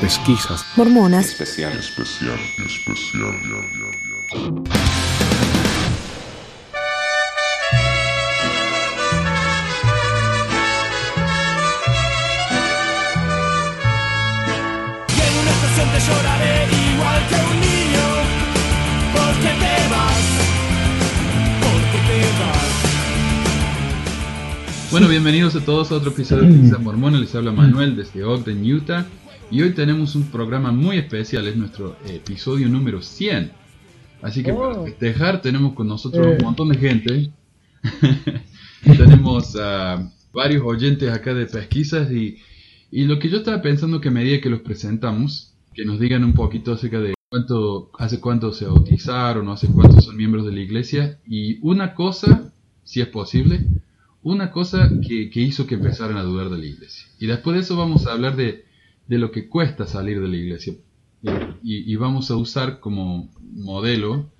pesquisas, mormonas, especial, especial, especial. Y en una estación te lloraré igual que un niño, porque te vas, porque te vas. Bueno, bienvenidos a todos a otro episodio de Pizza Mormona. Les habla Manuel desde Ogden, Utah. Y hoy tenemos un programa muy especial, es nuestro episodio número 100. Así que para festejar tenemos con nosotros un montón de gente. tenemos a varios oyentes acá de pesquisas y, y lo que yo estaba pensando que a medida que los presentamos, que nos digan un poquito acerca de cuánto, hace cuánto se bautizaron hace cuánto son miembros de la iglesia. Y una cosa, si es posible, una cosa que, que hizo que empezaran a dudar de la iglesia. Y después de eso vamos a hablar de, de lo que cuesta salir de la iglesia. Y, y vamos a usar como modelo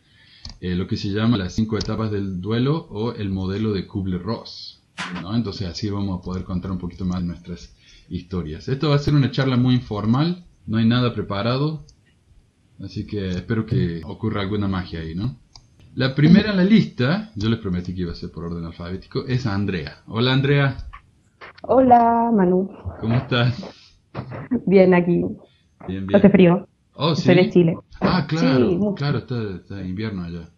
eh, lo que se llama las cinco etapas del duelo o el modelo de Kubler-Ross. ¿no? Entonces así vamos a poder contar un poquito más nuestras historias. Esto va a ser una charla muy informal, no hay nada preparado, así que espero que ocurra alguna magia ahí, ¿no? La primera en la lista, yo les prometí que iba a ser por orden alfabético, es Andrea. Hola Andrea, Hola, Manu. ¿cómo estás? Bien aquí. Bien, bien. Hace frío. Oh, sí. Soy de Chile. Ah, claro, Sí, claro, está, está invierno allá.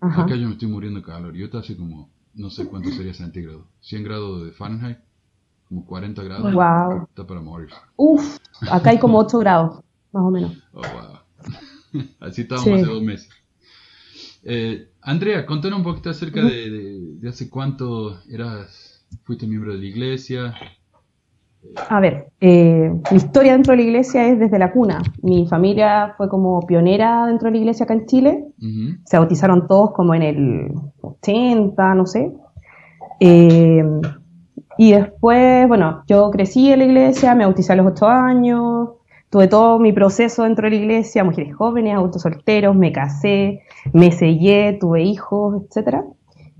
Ajá. Acá yo me estoy muriendo de calor. Yo está hace como, no sé cuánto sería centígrado. 100 grados de Fahrenheit, como 40 grados. Wow. Está para morir. Uf, acá hay como 8 grados, más o menos. Oh, wow. Así estábamos Sí. hace dos meses. Eh, Andrea, contanos un poquito acerca de, de- de hace cuánto eras, fuiste miembro de la iglesia. A ver, eh, mi historia dentro de la iglesia es desde la cuna. Mi familia fue como pionera dentro de la iglesia acá en Chile. Se bautizaron todos como en el 80, no sé. Eh, y después, bueno, yo crecí en la iglesia, me bauticé a los 8 años, tuve todo mi proceso dentro de la iglesia, mujeres jóvenes, adultos solteros, me casé, me sellé, tuve hijos, etcétera.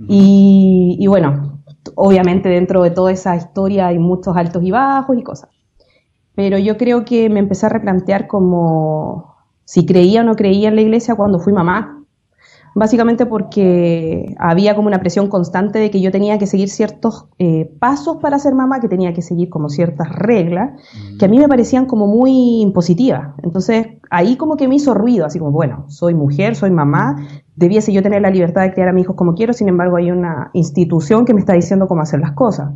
Y, y bueno, obviamente dentro de toda esa historia hay muchos altos y bajos y cosas. Pero yo creo que me empecé a replantear como si creía o no creía en la iglesia cuando fui mamá. Básicamente porque había como una presión constante de que yo tenía que seguir ciertos eh, pasos para ser mamá, que tenía que seguir como ciertas reglas, que a mí me parecían como muy impositivas. Entonces ahí como que me hizo ruido, así como, bueno, soy mujer, soy mamá, debiese yo tener la libertad de criar a mis hijos como quiero, sin embargo hay una institución que me está diciendo cómo hacer las cosas.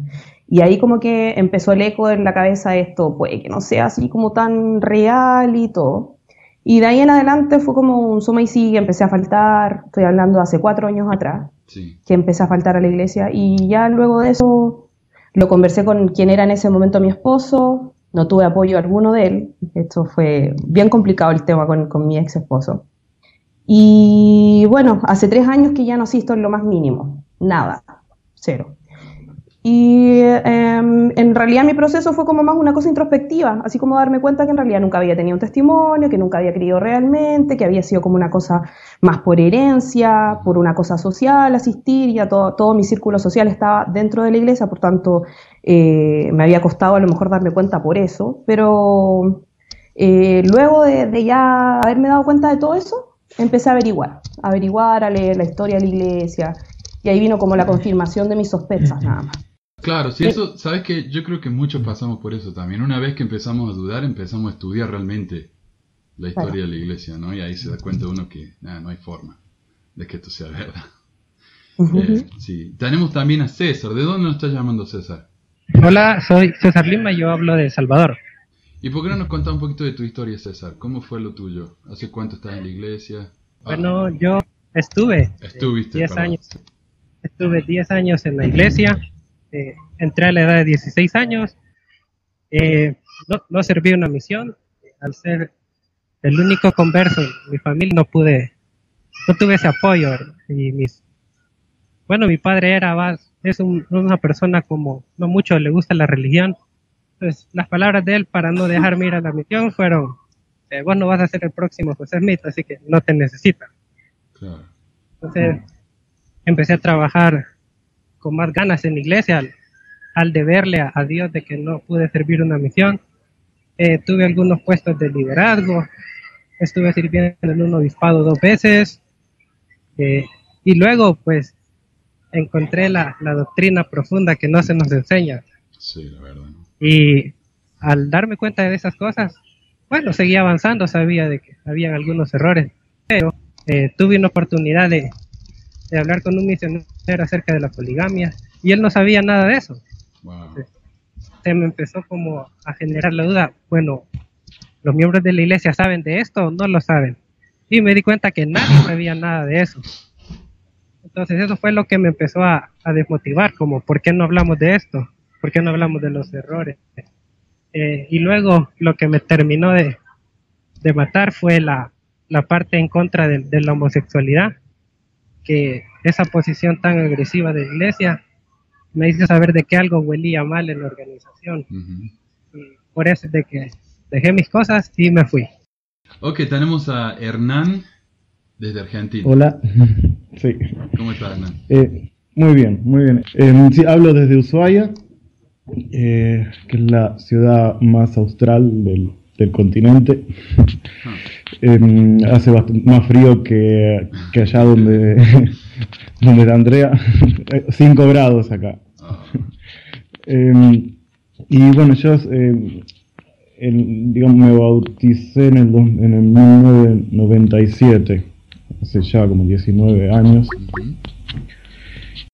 Y ahí como que empezó el eco en la cabeza de esto, puede que no sea así como tan real y todo. Y de ahí en adelante fue como un suma y sigue, empecé a faltar, estoy hablando hace cuatro años atrás, Sí. que empecé a faltar a la iglesia y ya luego de eso lo conversé con quien era en ese momento mi esposo, no tuve apoyo alguno de él, esto fue bien complicado el tema con, con mi ex esposo. Y bueno, hace tres años que ya no asisto en lo más mínimo, nada, cero. Y em, en realidad mi proceso fue como más una cosa introspectiva, así como darme cuenta que en realidad nunca había tenido un testimonio, que nunca había creído realmente, que había sido como una cosa más por herencia, por una cosa social, asistir, ya todo, todo mi círculo social estaba dentro de la iglesia, por tanto eh, me había costado a lo mejor darme cuenta por eso, pero eh, luego de ya haberme dado cuenta de todo eso, empecé a averiguar, a averiguar, a leer la historia de la iglesia, y ahí vino como la confirmación de mis sospechas nada más. Claro, sí, eso, sabes que yo creo que muchos pasamos por eso también. Una vez que empezamos a dudar, empezamos a estudiar realmente la historia Claro. de la iglesia, ¿no? Y ahí se da cuenta uno que nada, no hay forma de que esto sea verdad. Eh, sí. Tenemos también a César. ¿De dónde nos está llamando César? Hola, soy César Lima, yo hablo de Salvador. ¿Y por qué no nos contás un poquito de tu historia, César? ¿Cómo fue lo tuyo? ¿Hace cuánto estás en la iglesia? Ah, Bueno, yo estuve estuviste. 10 perdón. años. Estuve 10 años en la iglesia, eh, entré a la edad de 16 años, eh, no, no serví una misión, al ser el único converso en mi familia no pude, no tuve ese apoyo y mis, bueno, mi padre era es un- una persona como no mucho le gusta la religión, entonces las palabras de él para no dejarme ir a la misión fueron, eh, vos no vas a ser el próximo José Smith, así que no te necesitan. Claro. Entonces empecé a trabajar con más ganas en la iglesia al, al deberle a, a Dios de que no pude servir una misión. eh, tuve algunos puestos de liderazgo, estuve sirviendo en un obispado dos veces, eh, y luego pues encontré la, la, doctrina profunda que no se nos enseña. Sí, la verdad. Y al darme cuenta de esas cosas, bueno, seguía avanzando, sabía de que habían algunos errores, pero eh, tuve una oportunidad de, de, hablar con un misionero acerca de la poligamia y él no sabía nada de eso. Wow. Se, se me empezó como a generar la duda, bueno, ¿los miembros de la iglesia saben de esto o no lo saben? Y me di cuenta que nadie sabía nada de eso. Entonces eso fue lo que me empezó a, a desmotivar, como, ¿por qué no hablamos de esto? ¿Por qué no hablamos de los errores? Eh, y luego lo que me terminó de, de matar fue la, la, parte en contra de, de, la homosexualidad, que esa posición tan agresiva de la iglesia me hizo saber de que algo huelía mal en la organización. Uh -huh. Y por eso de que dejé mis cosas y me fui. Ok, tenemos a Hernán desde Argentina. Hola, sí. ¿Cómo está Hernán? Eh, muy bien, muy bien. Eh, sí, hablo desde Ushuaia, eh, que es la ciudad más austral del, del continente. Ah. hace más frío que, que allá donde, donde está Andrea. 5 grados acá. Ah. y bueno, yo el, digamos, me bauticé en el, en el 1997, hace ya como 19 años.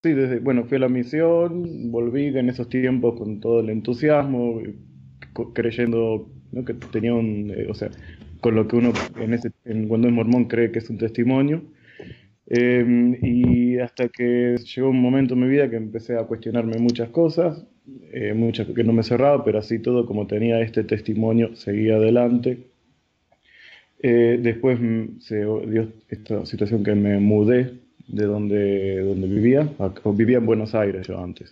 Sí, desde, bueno, fui a la misión, volví en esos tiempos con todo el entusiasmo, creyendo ¿no? que tenía un, eh, o sea, con lo que uno en ese, en, cuando es mormón cree que es un testimonio. Eh, y hasta que llegó un momento en mi vida que empecé a cuestionarme muchas cosas, eh, muchas que no me cerraba, pero así todo, como tenía este testimonio, seguía adelante. Eh, después se dio esta situación que me mudé de donde, donde vivía, vivía en Buenos Aires yo antes.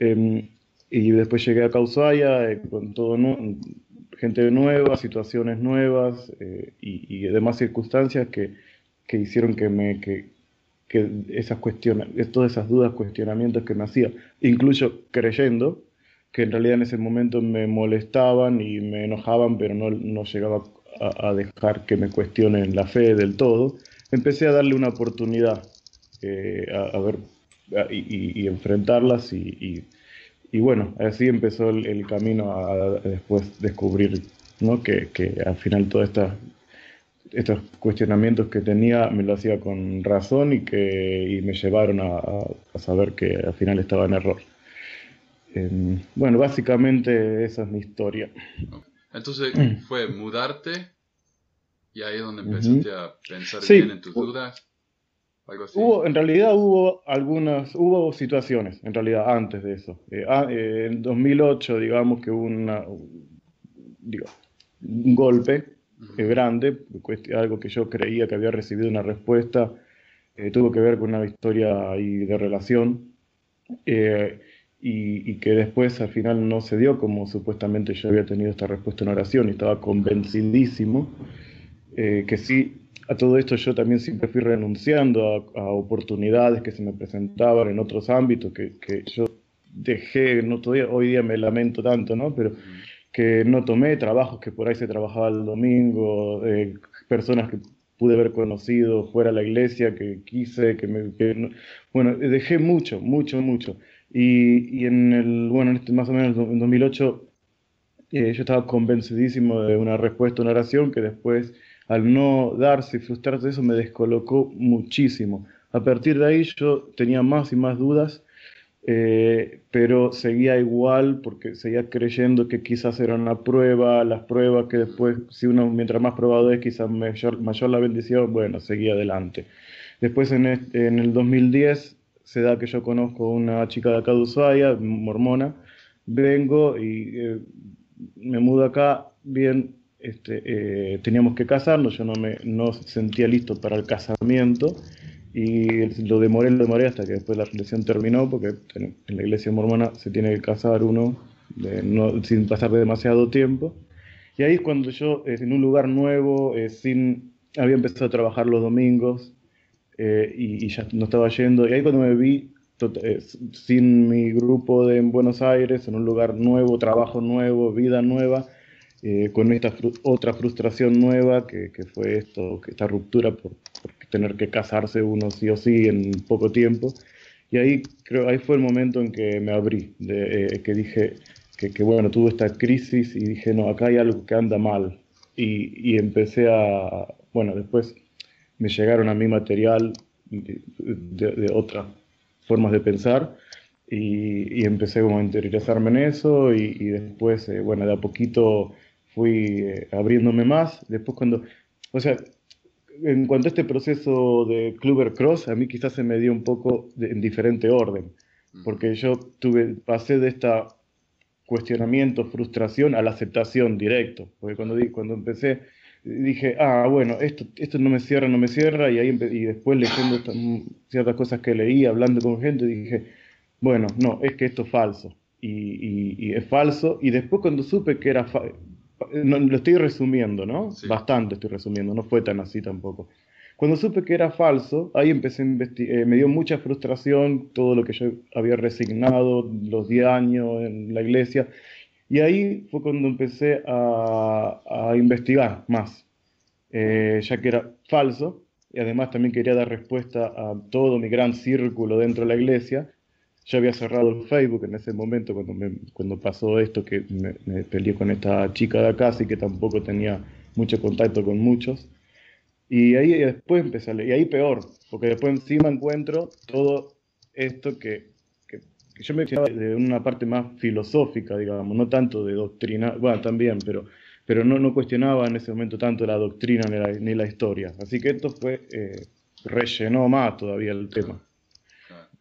Eh, y después llegué a Causaya con todo gente nueva, situaciones nuevas y, y demás circunstancias que, que hicieron que me que, que esas cuestiones, todas esas dudas, cuestionamientos que me hacía, incluso creyendo que en realidad en ese momento me molestaban y me enojaban, pero no, no llegaba a, dejar que me cuestionen la fe del todo, empecé a darle una oportunidad eh, a, a, ver a, y, y, enfrentarlas y, y, bueno, así empezó el, el camino a, después descubrir ¿no? que, que al final todas estas estos cuestionamientos que tenía me lo hacía con razón y que y me llevaron a, a, saber que al final estaba en error. Eh, bueno, básicamente esa es mi historia. Entonces fue mudarte y ahí es donde empezaste uh -huh. a pensar sí. bien en tus dudas. Algo así. Hubo, en realidad hubo algunas, hubo situaciones, en realidad antes de eso. Eh, eh, en 2008, digamos que hubo una, digo, un golpe eh, grande, algo que yo creía que había recibido una respuesta, eh, tuvo que ver con una historia ahí de relación eh, y, y, que después al final no se dio como supuestamente yo había tenido esta respuesta en oración y estaba convencidísimo que sí, a todo esto yo también siempre fui renunciando a, oportunidades que se me presentaban en otros ámbitos que, que yo dejé, no todavía, hoy día me lamento tanto, ¿no? Pero que no tomé, trabajos que por ahí se trabajaba el domingo, eh, personas que pude haber conocido fuera de la iglesia, que quise, que me... Bueno, dejé mucho, mucho, mucho. Y, y, en el, bueno, en este, más o menos en 2008, eh, yo estaba convencidísimo de una respuesta a una oración que después, al no darse y frustrarse eso, me descolocó muchísimo. A partir de ahí yo tenía más y más dudas eh, pero seguía igual porque seguía creyendo que quizás era una prueba, las pruebas que después, si uno mientras más probado es, quizás mayor, mayor la bendición, bueno, seguía adelante. Después en, este, en el 2010 se da que yo conozco una chica de acá de mormona, vengo y eh, me mudo acá, bien, este, eh, teníamos que casarnos, yo no me no sentía listo para el casamiento y lo demoré, lo demoré hasta que después la relación terminó, porque en la iglesia mormona se tiene que casar uno de, no, sin pasar de demasiado tiempo. Y ahí es cuando yo, eh, en un lugar nuevo, eh, sin, había empezado a trabajar los domingos eh, y, y, ya no estaba yendo, y ahí cuando me vi eh, sin mi grupo de en Buenos Aires, en un lugar nuevo, trabajo nuevo, vida nueva, eh, con esta fru- otra frustración nueva que, que fue esto, esta ruptura por, por tener que casarse uno sí o sí en poco tiempo. Y ahí creo, ahí fue el momento en que me abrí, de, eh, que dije que, que, bueno, tuve esta crisis y dije, no, acá hay algo que anda mal. Y, y empecé a, bueno, después me llegaron a mí material de, de- de otras formas de pensar y, y empecé como a interiorizarme en eso y, y después, eh, bueno, de a poquito fui eh, abriéndome más. Después cuando, o sea, en cuanto a este proceso de Kluber Cross, a mí quizás se me dio un poco de- en diferente orden, porque yo tuve, pasé de esta cuestionamiento, frustración a la aceptación directo, porque cuando, cuando empecé dije, ah, bueno, esto, esto no me cierra, no me cierra, y, ahí y después leyendo estas, mm, ciertas cosas que leí, hablando con gente, dije, bueno, no, es que esto es falso, y, y- y es falso, y después cuando supe que era, no, lo estoy resumiendo, ¿no? Sí. Bastante estoy resumiendo, no fue tan así tampoco. Cuando supe que era falso, ahí empecé a investigar, me dio mucha frustración todo lo que yo había resignado los 10 años en la iglesia, y ahí fue cuando empecé a, a investigar más, eh, ya que era falso, y además también quería dar respuesta a todo mi gran círculo dentro de la iglesia. Yo había cerrado el Facebook en ese momento cuando, me- cuando pasó esto, que me, me peleé con esta chica de acá, así que tampoco tenía mucho contacto con muchos. Y ahí después empecé a leer, y ahí peor, porque después encima encuentro todo esto que, que, que yo me fijaba de una parte más filosófica, digamos, no tanto de doctrina, bueno, también, pero, pero no, no cuestionaba en ese momento tanto la doctrina ni la, ni la historia. Así que esto fue, eh, rellenó más todavía el tema.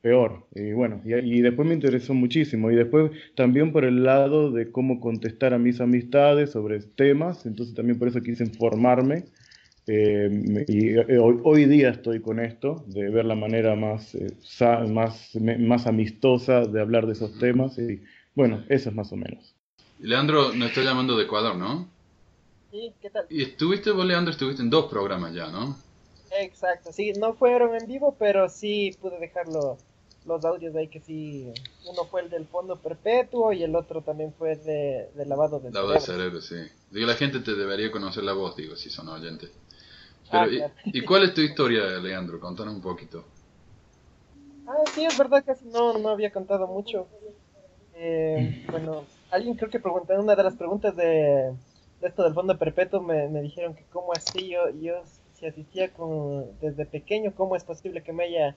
Peor. Y bueno, y, y después me interesó muchísimo. Y después también por el lado de cómo contestar a mis amistades sobre temas. Entonces también por eso quise informarme. Eh, y eh, hoy, hoy día estoy con esto, de ver la manera más, eh, sa- más, me- más amistosa de hablar de esos temas. Y bueno, eso es más o menos. Leandro nos está llamando de Ecuador, ¿no? Sí, ¿qué tal? Y estuviste, vos, Leandro, estuviste en dos programas ya, ¿no? Exacto, sí, no fueron en vivo, pero sí pude dejarlo los audios de ahí que sí, uno fue el del fondo perpetuo y el otro también fue de, de lavado de Lavado de cerebro. cerebro, sí. Digo, la gente te debería conocer la voz, digo, si son oyentes. Pero, Ah, ¿y, claro. ¿y cuál es tu historia, Leandro? Contanos un poquito. Ah, sí, es verdad, casi no, no había contado mucho. Eh, bueno, alguien creo que preguntó en una de las preguntas de, de esto del fondo perpetuo, me, me dijeron que cómo así yo, yo si asistía con, desde pequeño, cómo es posible que me haya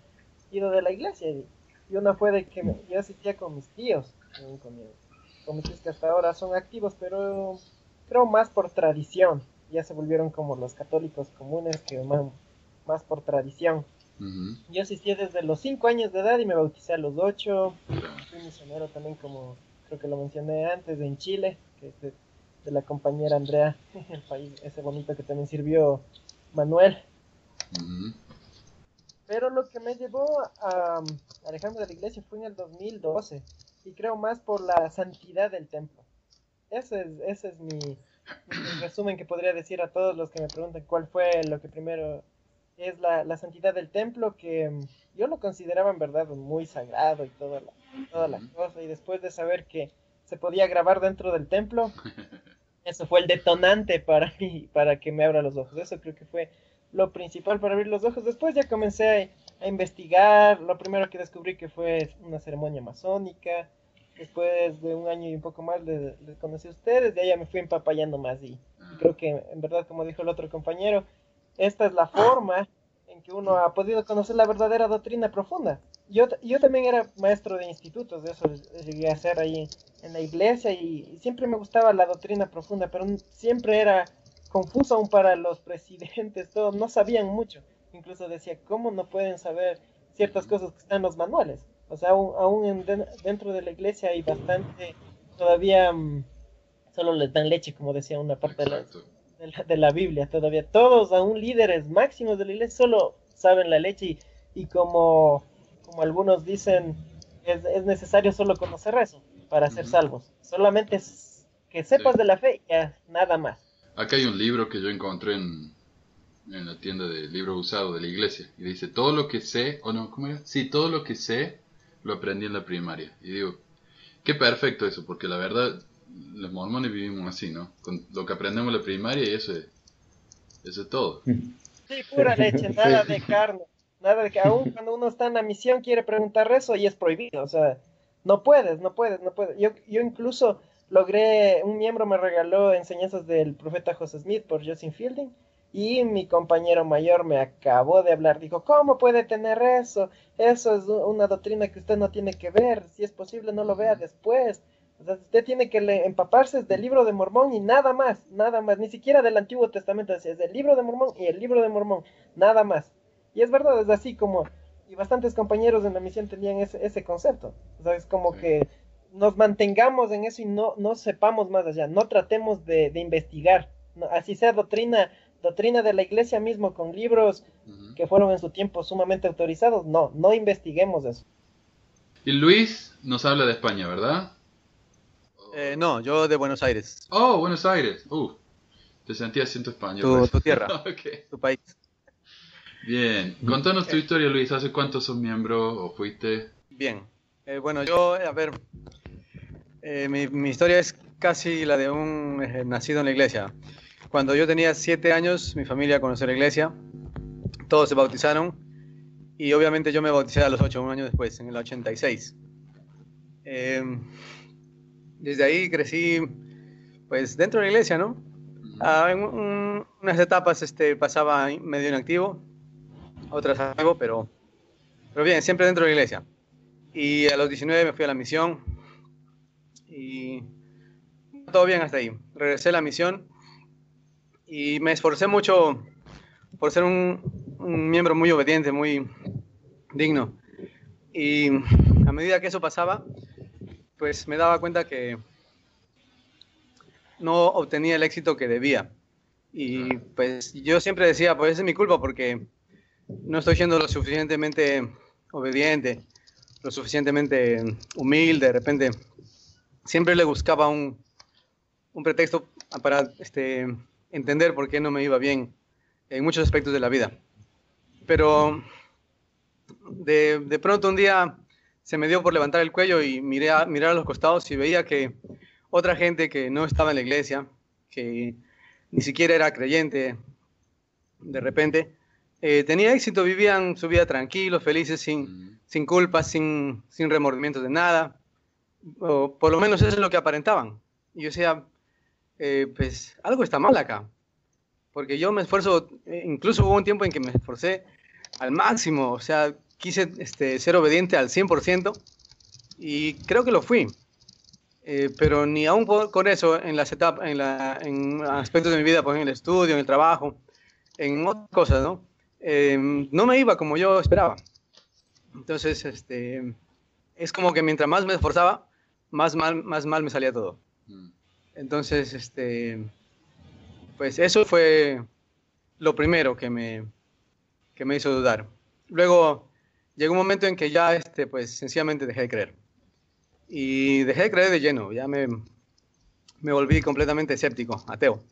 ido de la iglesia. Y, y una fue de que me- yo asistía con mis tíos, con, con mi- con mis tíos que hasta ahora son activos, pero creo más por tradición. Ya se volvieron como los católicos comunes, que más, más por tradición. Yo asistí desde los 5 años de edad y me bauticé a los 8. claro. Fui misionero también, como creo que lo mencioné antes, en Chile, que es de, de la compañera Andrea, el país ese bonito que también sirvió Manuel. Ujú, Pero lo que me llevó a alejarme de la iglesia fue en el 2012 y creo más por la santidad del templo. Ese es, ese es mi, mi resumen que podría decir a todos los que me preguntan cuál fue lo que primero es la, la santidad del templo, que mm, yo lo consideraba en verdad muy sagrado y toda la, toda la cosa. Y después de saber que se podía grabar dentro del templo, eso fue el detonante para mí, para que me abra los ojos. Eso creo que fue lo principal para abrir los ojos. Después ya comencé a, a investigar. Lo primero que descubrí que fue una ceremonia masónica. Después de un año y un poco más les, les conocí a ustedes. De ahí ya me fui empapallando más. Y, y creo que en verdad, como dijo el otro compañero, esta es la forma en que uno ha podido conocer la verdadera doctrina profunda. Yo, yo también era maestro de institutos, de eso llegué a hacer ahí en la iglesia y, y siempre me gustaba la doctrina profunda, pero siempre era confuso aún para los presidentes, todos no sabían mucho. Incluso decía, ¿cómo no pueden saber ciertas cosas que están en los manuales? O sea, aún, aún en den- dentro de la iglesia hay bastante, todavía mm, solo les dan leche, como decía una parte de la, de la, de la Biblia todavía. Todos, aún líderes máximos de la iglesia, solo saben la leche y, y como, como algunos dicen, es, es necesario solo conocer eso para ser salvos. Solamente es que sepas de la fe y nada más. Acá hay un libro que yo encontré en, en la tienda de libro usado de la iglesia. Y dice, todo lo que sé, o no, ¿cómo era? Sí, todo lo que sé lo aprendí en la primaria. Y digo, qué perfecto eso, porque la verdad, los mormones vivimos así, ¿no? Con lo que aprendemos en la primaria y eso es, eso es todo. Sí, pura leche, nada de carne. Nada de que aún cuando uno está en la misión quiere preguntar eso y es prohibido. O sea, no puedes, no puedes, no puedes. Yo, yo incluso logré, un miembro me regaló enseñanzas del profeta José Smith por Justin Fielding y mi compañero mayor me acabó de hablar. Dijo, ¿cómo puede tener eso? Eso es una doctrina que usted no tiene que ver. Si es posible, no lo vea después. O sea, usted tiene que empaparse del libro de Mormón y nada más, nada más. Ni siquiera del Antiguo Testamento. Es es del libro de Mormón y el libro de Mormón, nada más. Y es verdad, es así como... Y bastantes compañeros en la misión tenían ese, ese concepto. O sea, es como Sí. que nos mantengamos en eso y no, no sepamos más allá. No tratemos de, de investigar. No, así sea doctrina, doctrina de la iglesia mismo con libros que fueron en su tiempo sumamente autorizados. No, no investiguemos eso. Y Luis nos habla de España, ¿verdad? Eh, no, yo de Buenos Aires, Oh, Buenos Aires. Uh, te sentí acento español. tu, pues. tu tierra, Ok. tu país. Bien, contanos tu historia, Luis. ¿Hace cuánto sos miembro o fuiste? Bien. Eh, bueno, yo, a ver, eh, mi, mi historia es casi la de un eh, nacido en la iglesia. Cuando yo tenía siete años, mi familia conoció la iglesia, todos se bautizaron y obviamente yo me bauticé a los ocho, un año después, en el 86. Eh, desde ahí crecí, pues, dentro de la iglesia, ¿no? Ah, en un- unas etapas este, pasaba medio inactivo, otras activo, pero, pero bien, siempre dentro de la iglesia. Y a los 19 me fui a la misión y todo bien hasta ahí. Regresé a la misión y me esforcé mucho por ser un, un miembro muy obediente, muy digno. Y a medida que eso pasaba, pues me daba cuenta que no obtenía el éxito que debía. Y pues yo siempre decía, pues es mi culpa porque no estoy siendo lo suficientemente obediente, lo suficientemente humilde, de repente siempre le buscaba un, un pretexto para este, entender por qué no me iba bien en muchos aspectos de la vida. Pero de, pronto un día se me dio por levantar el cuello y miré mirar a los costados y veía que otra gente que no estaba en la iglesia, que ni siquiera era creyente, de repente, eh, tenía éxito, vivían su vida tranquilos, felices, sin, sin culpas, sin, sin remordimientos de nada. O por lo menos eso es lo que aparentaban. Y yo decía, eh, pues algo está mal acá. Porque yo me esfuerzo, eh, incluso hubo un tiempo en que me esforcé al máximo, o sea, quise este, ser obediente al 100% y creo que lo fui. Eh, pero ni aún por- con eso, en las etapas, en, la- en aspectos de mi vida, pues en el estudio, en el trabajo, en otras cosas, ¿no? Eh, no me iba como yo esperaba. Entonces, este, es como que mientras más me esforzaba, más mal, más mal me salía todo. Mm. Entonces, este, pues eso fue lo primero que me, que me hizo dudar. Luego llegó un momento en que ya, este, pues sencillamente dejé de creer. Y dejé de creer de lleno, ya me, me volví completamente escéptico, ateo.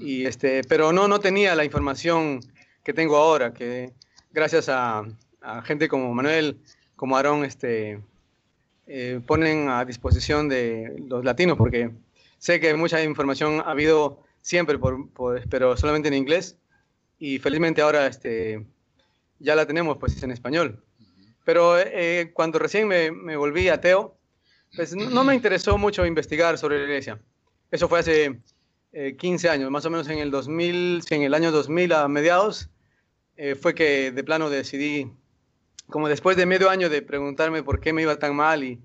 Y este, pero no, no tenía la información que tengo ahora, que gracias a, a gente como Manuel, como Aarón, este, eh, ponen a disposición de los latinos, porque sé que mucha información ha habido siempre, por, por- pero solamente en inglés, y felizmente ahora este, ya la tenemos pues en español. Pero eh, cuando recién me, me volví ateo, pues no me interesó mucho investigar sobre la iglesia. Eso fue hace eh, 15 años, más o menos en el 2000, sí, en el año 2000 a mediados, eh, fue que de plano decidí, como después de medio año de preguntarme por qué me iba tan mal y,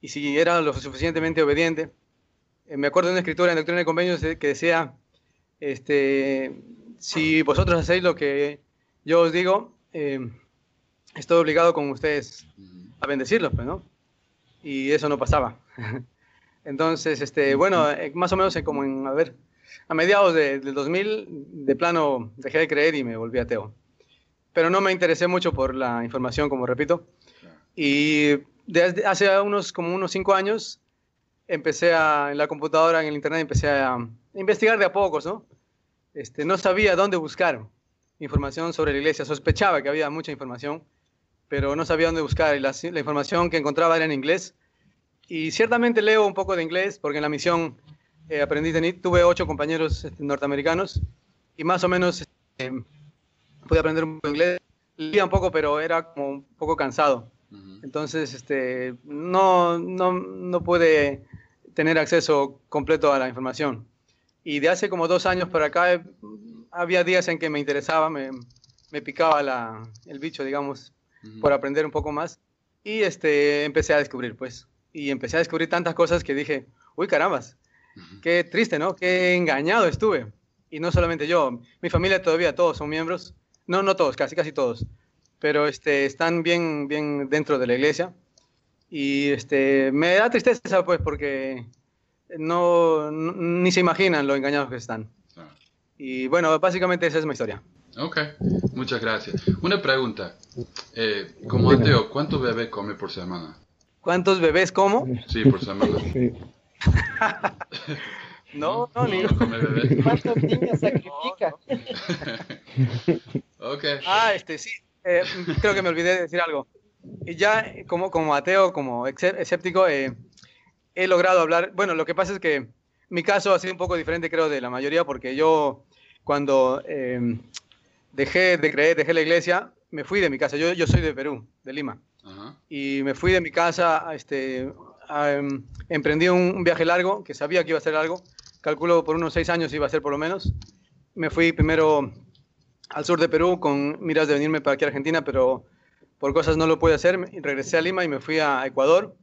y si era lo suficientemente obediente, eh, me acuerdo de una escritura en Doctrina de Convenios de- que decía, este, si vosotros hacéis lo que yo os digo, eh, estoy obligado con ustedes a bendecirlos, pues, ¿no? Y eso no pasaba. Entonces, este, bueno, más o menos como en, a ver, a mediados de- del 2000, de plano dejé de creer y me volví ateo. Pero no me interesé mucho por la información, como repito. Y desde hace unos, como unos cinco años, empecé a, en la computadora, en el internet, empecé a investigar de a pocos, ¿no? Este, no sabía dónde buscar información sobre la iglesia. Sospechaba que había mucha información, pero no sabía dónde buscar. Y la, la información que encontraba era en inglés. Y ciertamente leo un poco de inglés, porque en la misión eh, aprendí, tuve ocho compañeros este, norteamericanos y más o menos este, pude aprender un poco inglés. Leía un poco, pero era como un poco cansado. Ujú. Entonces, este, no, no, no pude tener acceso completo a la información. Y de hace como dos años para acá, eh, había días en que me interesaba, me, me picaba la, el bicho, digamos, Ujú. por aprender un poco más. Y este, empecé a descubrir, pues. Y empecé a descubrir tantas cosas que dije, uy, carambas, qué triste, ¿no? Qué engañado estuve. Y no solamente yo, mi familia todavía, todos son miembros. No, no todos, casi, casi todos. Pero este, están bien, bien dentro de la iglesia. Y este, me da tristeza, pues, porque no, no- ni se imaginan lo engañados que están. Ah. Y bueno, básicamente esa es mi historia. Ok, muchas gracias. Una pregunta. Eh, como ateo, ¿cuánto bebé come por semana? ¿Cuántos bebés como? Sí, por semana. Sí. No, no, ni no come bebé. ¿Cuántos niños sacrifica? Ah, este, sí. eh, creo que me olvidé de decir algo. Y ya como, como ateo, como escéptico, eh, he logrado hablar. Bueno, lo que pasa es que mi caso ha sido un poco diferente, creo, de la mayoría, porque yo cuando eh, dejé de creer, dejé la iglesia, me fui de mi casa. Yo, yo soy de Perú, de Lima. Ajá. y me fui de mi casa, a este, a, em, emprendí un, un viaje largo, que sabía que iba a ser largo, calculo por unos seis años iba a ser por lo menos. Me fui primero al sur de Perú con miras de venirme para aquí a Argentina, pero por cosas no lo pude hacer. Regresé a Lima y me fui a Ecuador.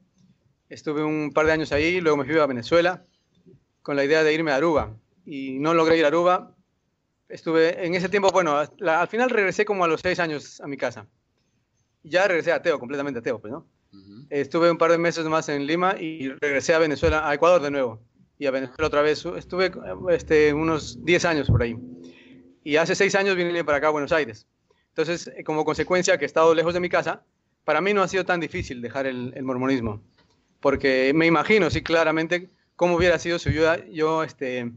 Estuve un par de años ahí, luego me fui a Venezuela con la idea de irme a Aruba y no logré ir a Aruba. Estuve en ese tiempo, bueno, la- al final regresé como a los seis años a mi casa. Ya regresé ateo, completamente ateo, pues, ¿no? Estuve un par de meses más en Lima y regresé a Venezuela, a Ecuador de nuevo. Y a Venezuela otra vez. Estuve este, unos 10 años por ahí. Y hace 6 años vine para acá a Buenos Aires. Entonces, eh, como consecuencia que he estado lejos de mi casa, para mí no ha sido tan difícil dejar el, mormonismo. Porque me imagino, sí, claramente, cómo hubiera sido si yo, yo este,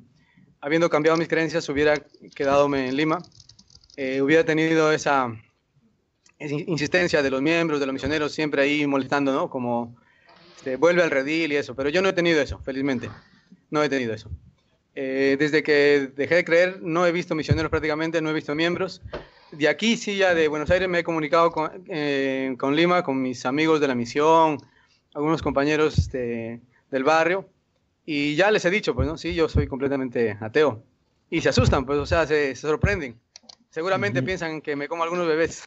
habiendo cambiado mis creencias, hubiera quedado en Lima. Eh, hubiera tenido esa, esa insistencia de los miembros, de los misioneros, siempre ahí molestando, ¿no? Como este, vuelve al redil y eso. Pero yo no he tenido eso, felizmente. No he tenido eso. Eh, desde que dejé de creer, no he visto misioneros prácticamente, no he visto miembros. De aquí, sí, ya de Buenos Aires me he comunicado con, eh, con Lima, con mis amigos de la misión, algunos compañeros este, del barrio. Y ya les he dicho, pues, ¿no? Sí, yo soy completamente ateo. Y se asustan, pues, o sea, se, se sorprenden. Seguramente piensan que me como algunos bebés.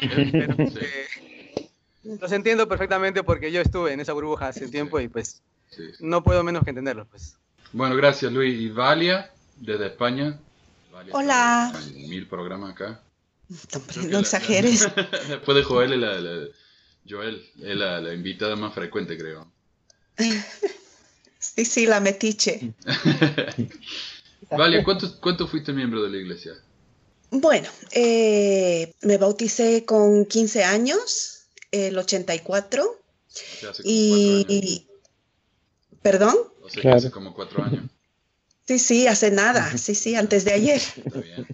Pero, eh, los entiendo perfectamente porque yo estuve en esa burbuja hace tiempo y pues no puedo menos que entenderlo. Pues. Bueno, gracias Luis. Y Valia, desde España. Valia Hola. en mil programas acá. No la- exageres. Después de Joel, es la, la- Joel es la, invitada más frecuente, creo. Sí, sí, la metiche. Valia, ¿cuánto, ¿cuánto fuiste miembro de la iglesia? Bueno, eh, me bauticé con 15 años, el 84, O sea, hace cuatro años. y... ¿Perdón? O sea, que Claro. hace como cuatro años. Sí, sí, hace nada, sí, sí, antes de ayer. Está bien.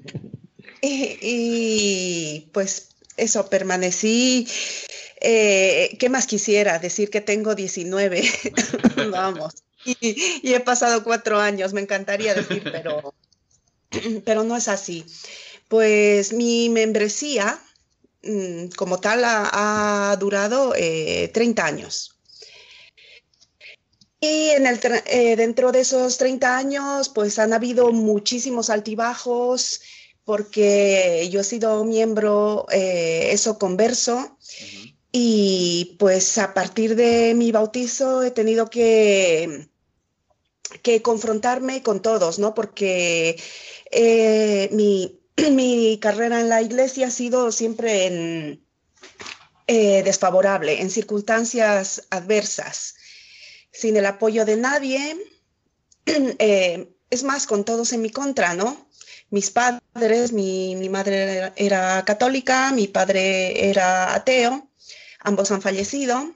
Y, y, pues eso, permanecí. eh, ¿Qué más quisiera? Decir que tengo 19. Vamos. Y, y he pasado cuatro años, me encantaría decir, pero, pero no es así. Pues mi membresía, mm, como tal, ha, ha durado eh, 30 años. Y en el, eh, dentro de esos 30 años, pues han habido muchísimos altibajos, porque yo he sido miembro, eh, eso converso, y pues a partir de mi bautizo he tenido que, que confrontarme con todos, ¿no? Porque eh, mi, mi carrera en la iglesia ha sido siempre en, eh, desfavorable, en circunstancias adversas, sin el apoyo de nadie, eh, es más, con todos en mi contra, ¿no? Mis padres, mi, mi madre era, era católica, mi padre era ateo, ambos han fallecido.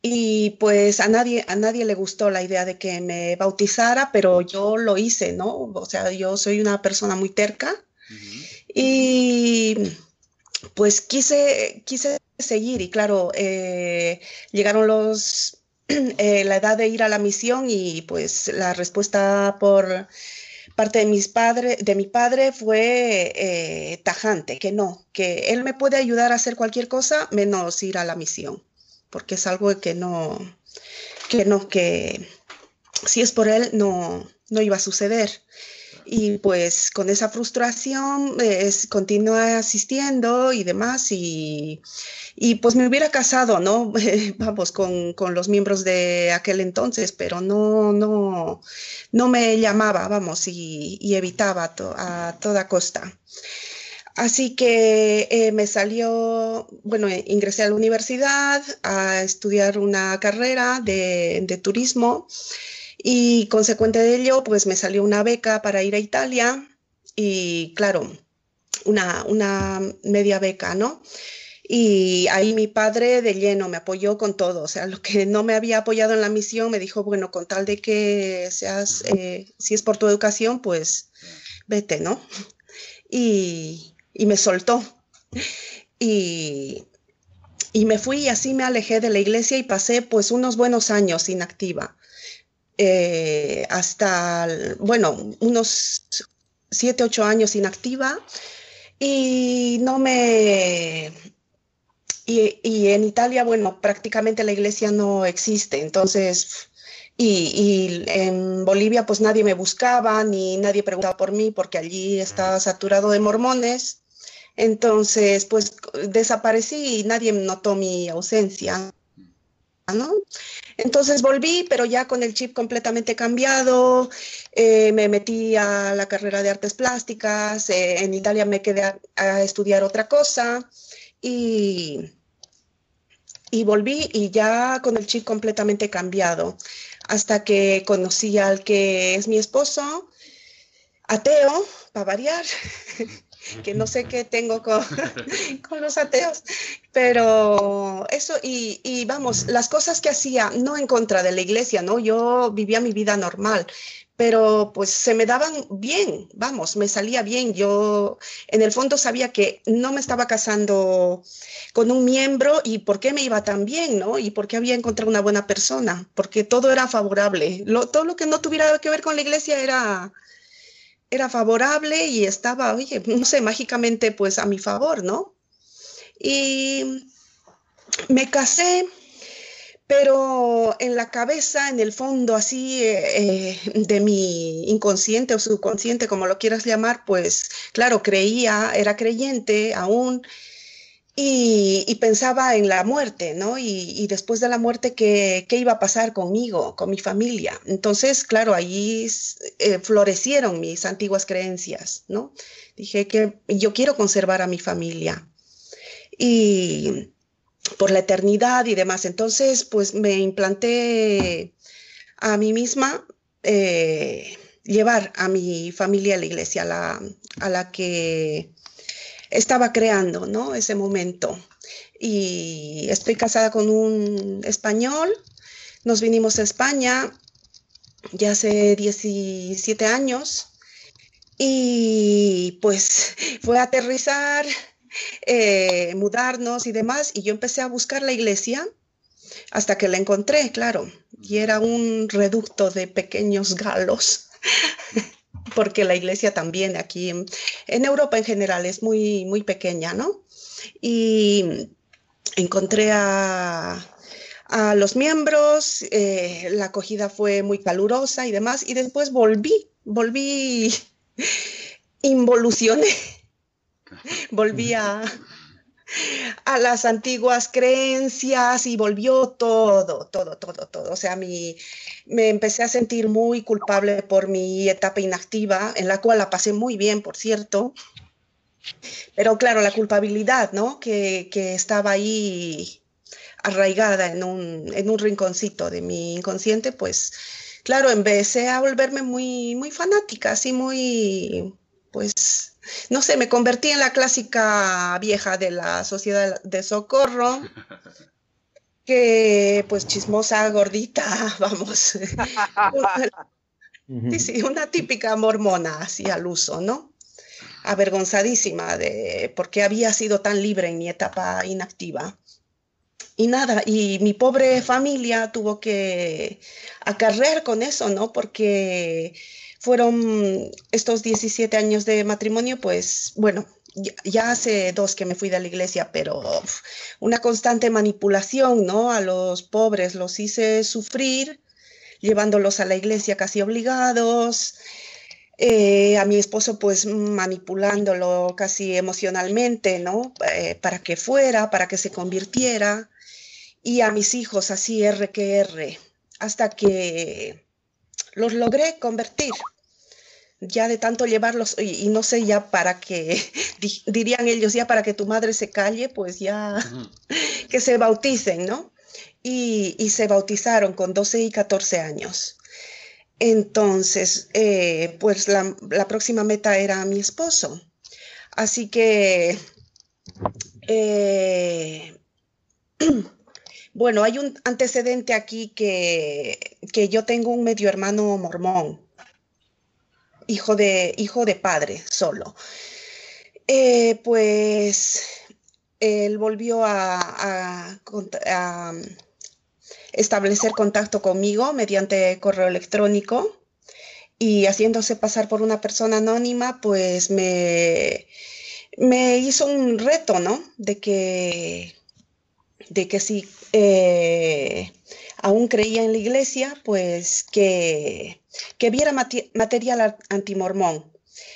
Y pues a nadie, a nadie le gustó la idea de que me bautizara, pero yo lo hice, ¿no? O sea, yo soy una persona muy terca y pues quise, quise seguir y claro, eh, llegaron los, eh, la edad de ir a la misión y pues la respuesta por parte de mis padres, de mi padre fue eh, tajante, que no, que él me puede ayudar a hacer cualquier cosa menos ir a la misión, porque es algo que no, que no, que si es por él no, no iba a suceder. Y pues con esa frustración es, continué asistiendo y demás y, y, pues me hubiera casado, ¿no? Vamos, con, con, los miembros de aquel entonces, pero no, no, no me llamaba, vamos, y, y evitaba to, a toda costa. Así que eh, me salió, bueno, ingresé a la universidad a estudiar una carrera de, de turismo y consecuente de ello, pues me salió una beca para ir a Italia y claro, una, una media beca, ¿no? Y ahí mi padre de lleno me apoyó con todo, o sea, lo que no me había apoyado en la misión me dijo, bueno, con tal de que seas, eh, si es por tu educación, pues vete, ¿no? Y, y me soltó. Y, y me fui y así me alejé de la iglesia y pasé pues unos buenos años inactiva eh, hasta, bueno, unos siete, ocho años inactiva y no me... Y, en Italia, bueno, prácticamente la iglesia no existe, entonces, y, y, en Bolivia pues nadie me buscaba ni nadie preguntaba por mí porque allí está saturado de mormones, entonces pues desaparecí y nadie notó mi ausencia, Entonces volví, pero ya con el chip completamente cambiado, eh, me metí a la carrera de artes plásticas, eh, en Italia me quedé a, a, estudiar otra cosa y, y volví y ya con el chip completamente cambiado, hasta que conocí al que es mi esposo, ateo, para variar. que no sé qué tengo con, con los ateos, pero eso, y, y, vamos, las cosas que hacía, no en contra de la iglesia, ¿no? Yo vivía mi vida normal, pero pues se me daban bien, vamos, me salía bien. Yo en el fondo sabía que no me estaba casando con un miembro y por qué me iba tan bien, ¿no? Y por qué había encontrado una buena persona, porque todo era favorable. Lo, todo lo que no tuviera que ver con la iglesia era, era favorable y estaba, oye, no sé, mágicamente pues a mi favor, ¿no? Y me casé, pero en la cabeza, en el fondo así eh, eh, de mi inconsciente o subconsciente, como lo quieras llamar, pues claro, creía, era creyente aún, y, pensaba en la muerte, ¿no? Y, después de la muerte, ¿qué, ¿qué, iba a pasar conmigo, con mi familia? Entonces, claro, ahí eh, florecieron mis antiguas creencias, ¿no? Dije que yo quiero conservar a mi familia y por la eternidad y demás. Entonces, pues me implanté a mí misma eh, llevar a mi familia a la iglesia, a la, a la que estaba creando, ¿no? Ese momento. Y estoy casada con un español, nos vinimos a España ya hace 17 años y pues fue a aterrizar, eh, mudarnos y demás, y yo empecé a buscar la iglesia hasta que la encontré, claro, y era un reducto de pequeños galos porque la iglesia también aquí en, en, Europa en general es muy, muy pequeña, ¿no? Y encontré a, a los miembros, eh, la acogida fue muy calurosa y demás, y después volví, volví, involucioné, volví a, a las antiguas creencias y volvió todo, todo, todo, todo. O sea, me empecé a sentir muy culpable por mi etapa inactiva, en la cual la pasé muy bien, por cierto. Pero claro, la culpabilidad, ¿no? Que, que estaba ahí arraigada en un, en un rinconcito de mi inconsciente, pues claro, empecé a volverme muy, muy fanática, así muy, pues, no sé, me convertí en la clásica vieja de la sociedad de socorro, que pues chismosa, gordita, vamos. sí, sí, una típica mormona, así al uso, ¿no? Avergonzadísima de por qué había sido tan libre en mi etapa inactiva. y nada, y mi pobre familia tuvo que acarrear con eso, ¿no? Porque fueron estos 17 años de matrimonio, pues bueno, ya, hace dos que me fui de la iglesia, pero una constante manipulación, ¿no? A los pobres los hice sufrir, llevándolos a la iglesia casi obligados, eh, a mi esposo pues manipulándolo casi emocionalmente, ¿no? Eh, para que fuera, para que se convirtiera, y a mis hijos así R que R, hasta que los logré convertir. Ya de tanto llevarlos, y, y no sé ya para que, di- dirían ellos, ya para que tu madre se calle, pues ya que se bauticen, ¿no? Y, y se bautizaron con 12 y 14 años. Entonces, eh, pues la, la próxima meta era mi esposo. Así que, eh, bueno, hay un antecedente aquí que, que yo tengo un medio hermano mormón, hijo de, hijo de padre solo. Eh, pues él volvió a, establecer contacto conmigo mediante correo electrónico y haciéndose pasar por una persona anónima, pues me, me hizo un reto, ¿no? De que, de que si eh, aún creía en la iglesia, pues que, que viera mati- material antimormón.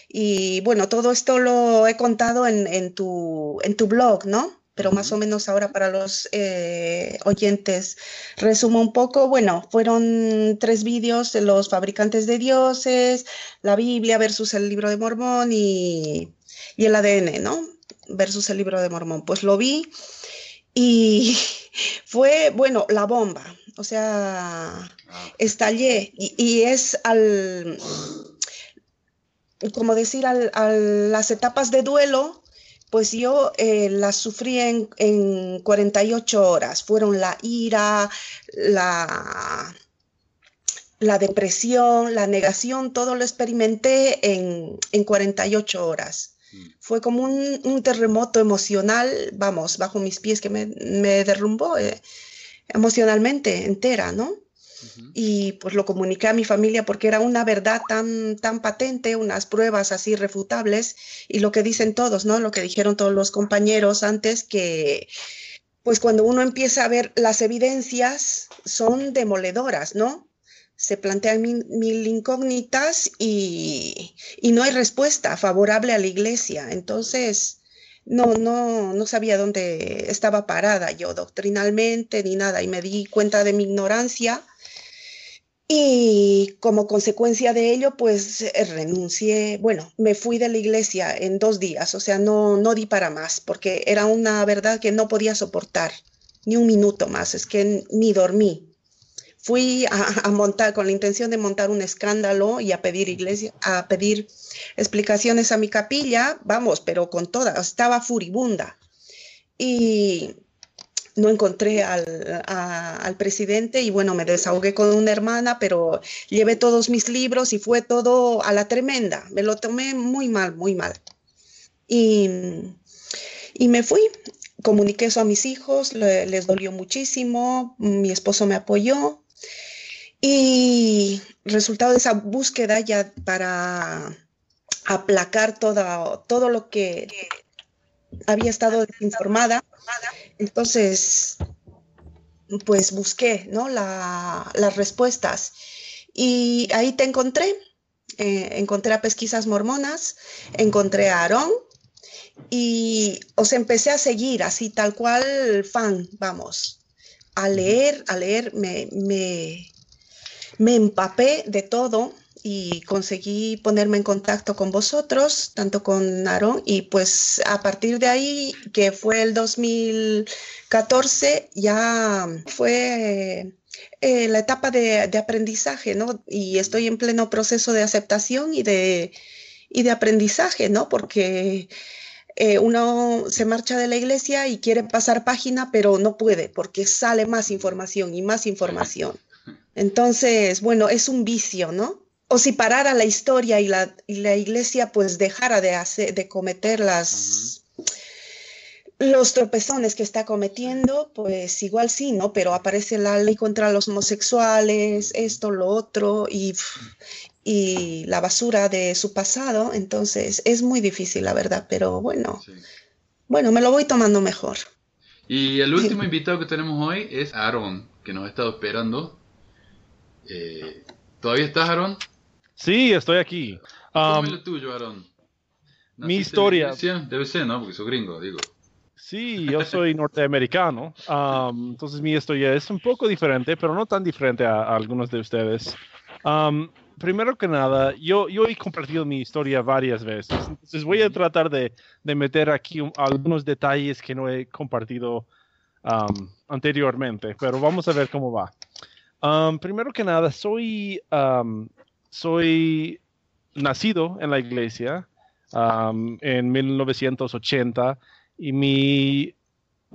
Y bueno, todo esto lo he contado en, en tu, en tu blog, ¿no? Pero más o menos ahora para los eh, oyentes resumo un poco. Bueno, fueron tres vídeos de los fabricantes de dioses, la Biblia versus el libro de Mormón y, y el ADN, ¿no? Versus el libro de Mormón. Pues lo vi y fue, bueno, la bomba. O sea, estallé y, y es al, como decir, al- a las etapas de duelo, pues yo eh, las sufrí en, en 48 horas. Fueron la ira, la, la depresión, la negación, todo lo experimenté en, en 48 horas. Fue como un, un terremoto emocional, vamos, bajo mis pies que me, me derrumbó eh, emocionalmente entera, ¿no? Y pues lo comuniqué a mi familia porque era una verdad tan, tan patente, unas pruebas así refutables y lo que dicen todos, ¿no? Lo que dijeron todos los compañeros antes que pues cuando uno empieza a ver las evidencias son demoledoras, ¿no? Se plantean mil, mil incógnitas y, y no hay respuesta favorable a la iglesia. Entonces, no, no, no sabía dónde estaba parada yo doctrinalmente ni nada y me di cuenta de mi ignorancia y como consecuencia de ello, pues eh, renuncié, bueno, me fui de la iglesia en dos días, o sea, no, no di para más, porque era una verdad que no podía soportar ni un minuto más, es que ni dormí. Fui a, a montar con la intención de montar un escándalo y a pedir iglesia, a pedir explicaciones a mi capilla, vamos, pero con toda, estaba furibunda. Y no encontré al, al presidente y bueno, me desahogué con una hermana, pero llevé todos mis libros y fue todo a la tremenda. Me lo tomé muy mal, muy mal. Y, y me fui, comuniqué eso a mis hijos, le- les dolió muchísimo, mi esposo me apoyó y resultado de esa búsqueda ya para aplacar toda, todo lo que había estado desinformada, entonces pues busqué ¿no? La- las respuestas y ahí te encontré. Eh, encontré a pesquisas mormonas, encontré a Aarón y os empecé a seguir así tal cual fan, vamos, a leer, a leer, me, me, me empapé de todo y conseguí ponerme en contacto con vosotros, tanto con Aarón, y pues a partir de ahí, que fue el 2014, ya fue eh, la etapa de, de aprendizaje, ¿no? Y estoy en pleno proceso de aceptación y de, y de aprendizaje, ¿no? Porque eh, uno se marcha de la iglesia y quiere pasar página, pero no puede porque sale más información y más información. Entonces, bueno, es un vicio, ¿no? O si parara la historia y la, y la iglesia pues dejara de, hacer, de cometer las, los tropezones que está cometiendo, pues igual sí, ¿no? Pero aparece la ley contra los homosexuales, esto, lo otro, y, y la basura de su pasado, entonces es muy difícil, la verdad, pero bueno, Sí. bueno, me lo voy tomando mejor. Y el último invitado que tenemos hoy es Aaron, que nos ha estado esperando. Eh, ¿Todavía estás, Aaron? Sí, estoy aquí. ¿Cómo Um, es lo tuyo, Aaron? mi ¿Naciste en la historia-? Debe ser, ¿no? Porque soy gringo, digo. sí, yo soy norteamericano. Um, entonces mi historia es un poco diferente, pero no tan diferente a, a algunos de ustedes. Um, primero que nada, yo, yo he compartido mi historia varias veces. Entonces voy a tratar de, de meter aquí un- algunos detalles que no he compartido um, anteriormente, pero vamos a ver cómo va. Primero que nada, soy, um, soy nacido en la iglesia um, en 1980 y mi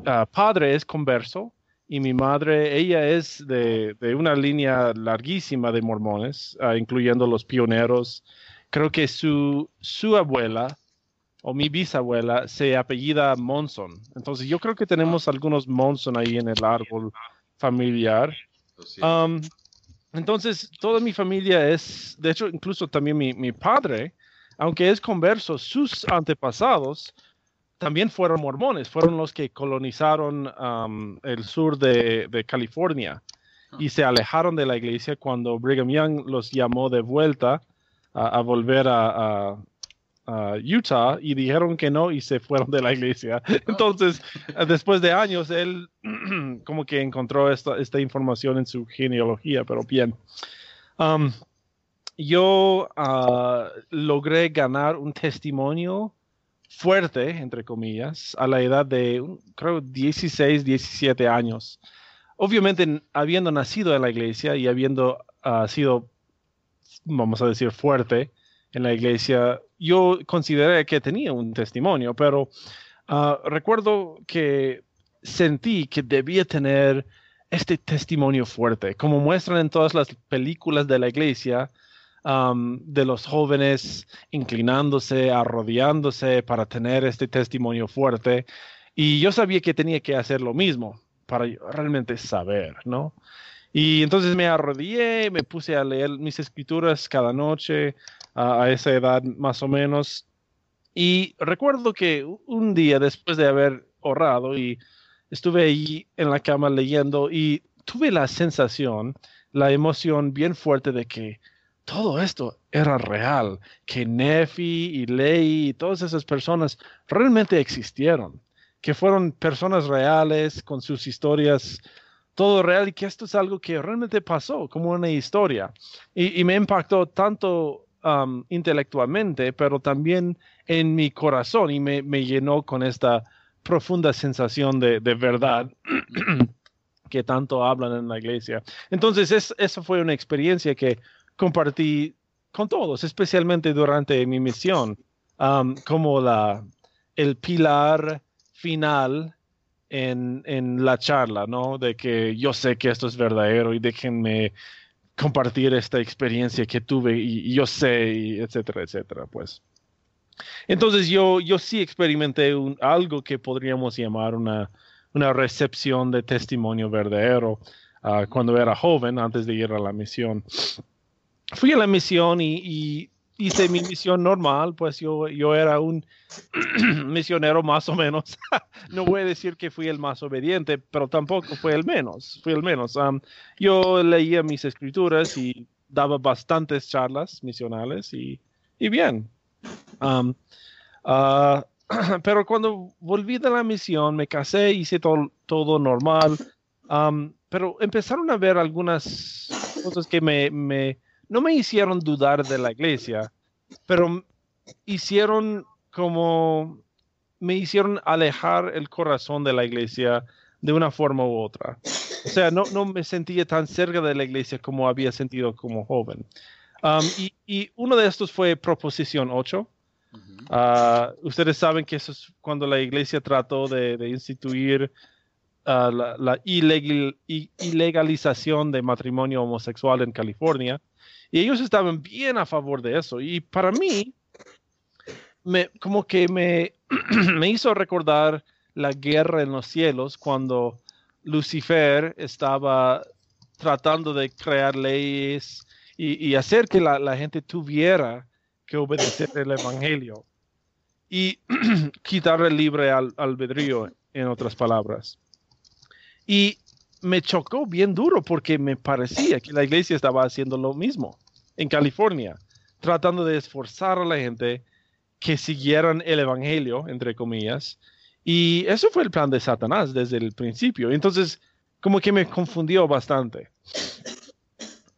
ah, padre es converso y mi madre, ella es de, de una línea larguísima de mormones, ah, incluyendo los pioneros. Creo que su, su abuela o mi bisabuela se apellida Monson. Entonces yo creo que tenemos algunos Monson ahí en el árbol familiar. Um, entonces, toda mi familia es, de hecho, incluso también mi, mi padre, aunque es converso, sus antepasados también fueron mormones, fueron los que colonizaron um, el sur de, de California y se alejaron de la iglesia cuando Brigham Young los llamó de vuelta a, a volver a, a- Utah y dijeron que no y se fueron de la iglesia. Entonces, eh, después de años, él como que encontró esta, esta información en su genealogía, pero bien. Um, yo ah, logré ganar un testimonio fuerte, entre comillas, a la edad de, creo, 16, 17 años. Obviamente, habiendo nacido en la iglesia y habiendo ah, sido, vamos a decir, fuerte en la iglesia, yo consideré que tenía un testimonio, pero ah, recuerdo que sentí que debía tener este testimonio fuerte, como muestran en todas las películas de la iglesia, de los jóvenes inclinándose, arrodillándose para tener este testimonio fuerte. Y yo sabía que tenía que hacer lo mismo para realmente saber, ¿no? Y entonces me arrodillé, me puse a leer mis escrituras cada noche a- esa edad más o menos. Y recuerdo que un día después de haber orado y estuve ahí en la cama leyendo y tuve la sensación, la emoción bien fuerte de que todo esto era real, que Nefi y Lei y todas esas personas realmente existieron, que fueron personas reales con sus historias, todo real y que esto es algo que realmente pasó como una historia. Y, me impactó tanto um, intelectualmente, pero también en mi corazón y me, llenó con esta profunda sensación de, verdad que tanto hablan en la iglesia. Entonces, es, esa fue una experiencia que compartí con todos, especialmente durante mi misión, um, como el pilar final en, en la charla, ¿no? De que yo sé que esto es verdadero y déjenme compartir esta experiencia que tuve y, y yo sé, y etcétera, etcétera, pues. Entonces yo, yo sí experimenté un, algo que podríamos llamar una, una recepción de testimonio verdadero ah, cuando era joven, antes de ir a la misión. Fui a la misión y, y hice mi misión normal, pues yo, yo era un misionero más o menos. no voy a decir que fui el más obediente, pero tampoco fue el menos, fui el menos. Um, yo leía mis escrituras y daba bastantes charlas misionales y, y bien. Um, ah, pero cuando volví de la misión, me casé, hice todo, todo normal, um, pero empezaron a ver algunas cosas que me, me, no me hicieron dudar de la iglesia, pero hicieron como, me hicieron alejar el corazón de la iglesia de una forma u otra. O sea, no, no me sentía tan cerca de la iglesia como había sentido como joven. Um, y, y uno de estos fue Proposición 8. Ah, ustedes saben que eso es cuando la iglesia trató de, de instituir ah, la, la ilegal- i- ilegalización de matrimonio homosexual en California. Y ellos estaban bien a favor de eso. Y para mí, me, como que me, me hizo recordar la guerra en los cielos cuando Lucifer estaba tratando de crear leyes y, hacer que la, la gente tuviera que obedecer el Evangelio y quitar el libre al, albedrío, en otras palabras. Y me chocó bien duro porque me parecía que la iglesia estaba haciendo lo mismo en California, tratando de esforzar a la gente que siguieran el Evangelio, entre comillas. Y eso fue el plan de Satanás desde el principio. Entonces, como que me confundió bastante.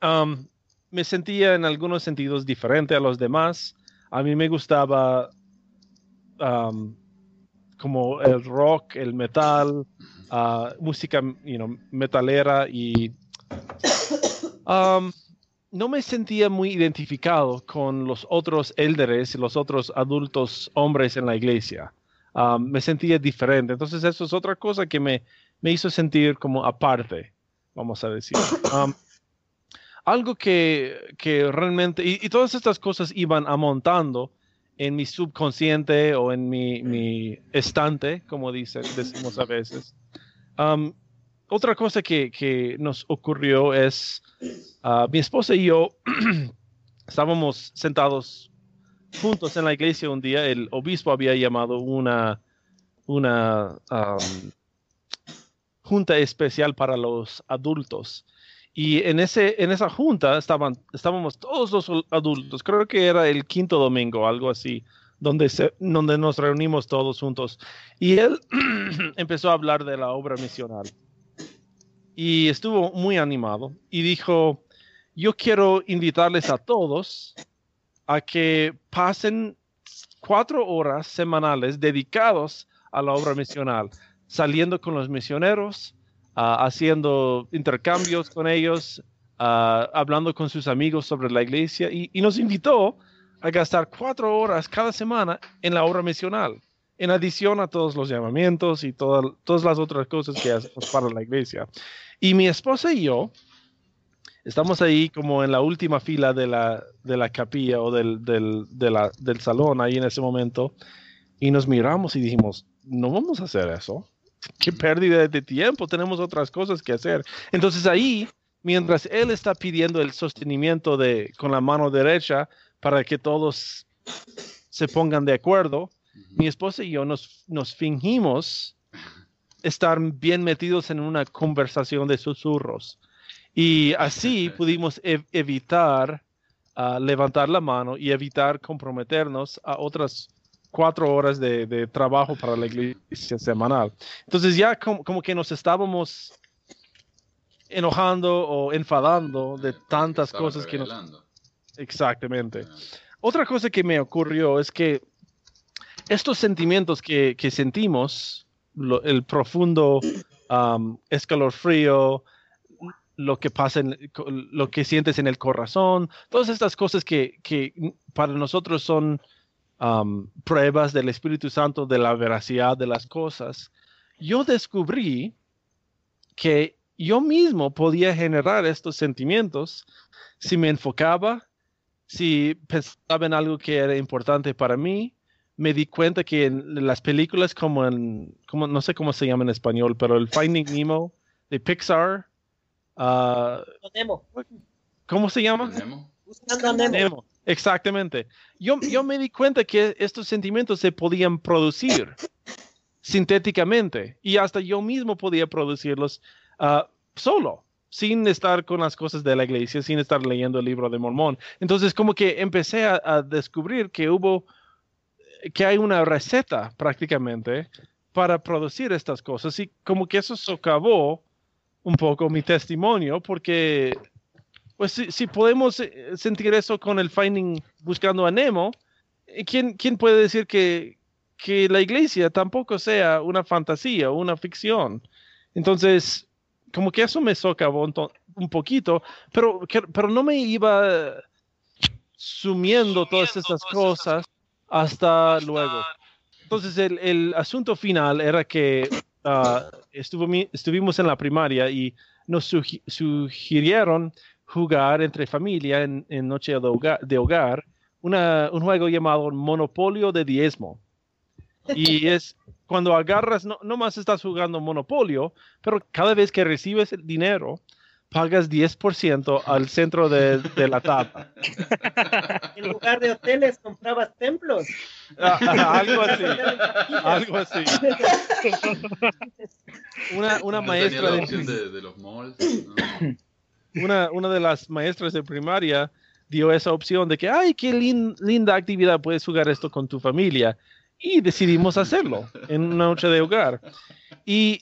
Um, me sentía en algunos sentidos diferente a los demás. A mí me gustaba um, como el rock, el metal, uh, música you know, metalera y um, no me sentía muy identificado con los otros élderes y los otros adultos hombres en la iglesia. Um, me sentía diferente. Entonces eso es otra cosa que me, me hizo sentir como aparte, vamos a decir. Um, algo que, que realmente, y, y, todas estas cosas iban amontando en mi subconsciente o en mi, mi estante, como dice, decimos a veces. Um, otra cosa que, que, nos ocurrió es, uh, mi esposa y yo estábamos sentados juntos en la iglesia un día, el obispo había llamado una, una um, junta especial para los adultos. Y en, ese, en esa junta estaban, estábamos todos los adultos, creo que era el quinto domingo, algo así, donde, donde nos reunimos todos juntos. Y él empezó a hablar de la obra misional. Y estuvo muy animado y dijo, yo quiero invitarles a todos a que pasen cuatro horas semanales dedicados a la obra misional, saliendo con los misioneros, uh, haciendo intercambios con ellos, uh, hablando con sus amigos sobre la iglesia y, nos invitó a gastar cuatro horas cada semana en la obra misional, en adición a todos los llamamientos y toda, todas las otras cosas que hacemos para la iglesia. Y mi esposa y yo estamos ahí como en la última fila de la, de la capilla o del, del, del salón ahí en ese momento y nos miramos y dijimos, no vamos a hacer eso qué pérdida de tiempo, tenemos otras cosas que hacer. Entonces ahí, mientras él está pidiendo el sostenimiento de, con la mano derecha para que todos se pongan de acuerdo, mi esposa y yo nos, nos fingimos estar bien metidos en una conversación de susurros. Y así pudimos ev evitar uh, levantar la mano y evitar comprometernos a otras cuatro horas de, de, trabajo para la iglesia semanal. Entonces ya como, como, que nos estábamos enojando o enfadando de tantas cosas revelando. que nos... Exactamente. Ah. Otra cosa que me ocurrió es que estos sentimientos que, que sentimos, lo, el profundo um, escalofrío, lo que pasa, en, lo que sientes en el corazón, todas estas cosas que, que para nosotros son um, pruebas del Espíritu Santo de la veracidad de las cosas, yo descubrí que yo mismo podía generar estos sentimientos si me enfocaba, si pensaba en algo que era importante para mí. Me di cuenta que en las películas como en, como, no sé cómo se llama en español, pero el Finding Nemo de Pixar. Uh, Nemo. ¿Cómo se llama? Nemo. Buscando Nemo. Exactamente. Yo, yo me di cuenta que estos sentimientos se podían producir sintéticamente y hasta yo mismo podía producirlos uh, solo, sin estar con las cosas de la iglesia, sin estar leyendo el libro de Mormón. Entonces como que empecé a, a descubrir que hubo, que hay una receta prácticamente para producir estas cosas y como que eso socavó un poco mi testimonio porque pues si, si, podemos eh, sentir eso con el Finding buscando a Nemo, eh, ¿quién, quién puede decir que, que la iglesia tampoco sea una fantasía o una ficción? Entonces, como que eso me socavó un, un poquito, pero, que, pero no me iba sumiendo todas estas cosas hasta luego. Entonces, el, el asunto final era que uh, estuvo, estuvimos en la primaria y nos sugirieron jugar entre familia en, en noche de hogar, de hogar una, un juego llamado Monopolio de Diezmo. Y es cuando agarras, no, no más estás jugando Monopolio, pero cada vez que recibes el dinero, pagas 10% al centro de, de la tabla. En lugar de hoteles, comprabas templos. Ah, algo así, algo así. Una, una maestra la de, de, de los malls. ¿no? una, una de las maestras de primaria dio esa opción de que, ay, qué lin- linda actividad, puedes jugar esto con tu familia. Y decidimos hacerlo en una noche de hogar. Y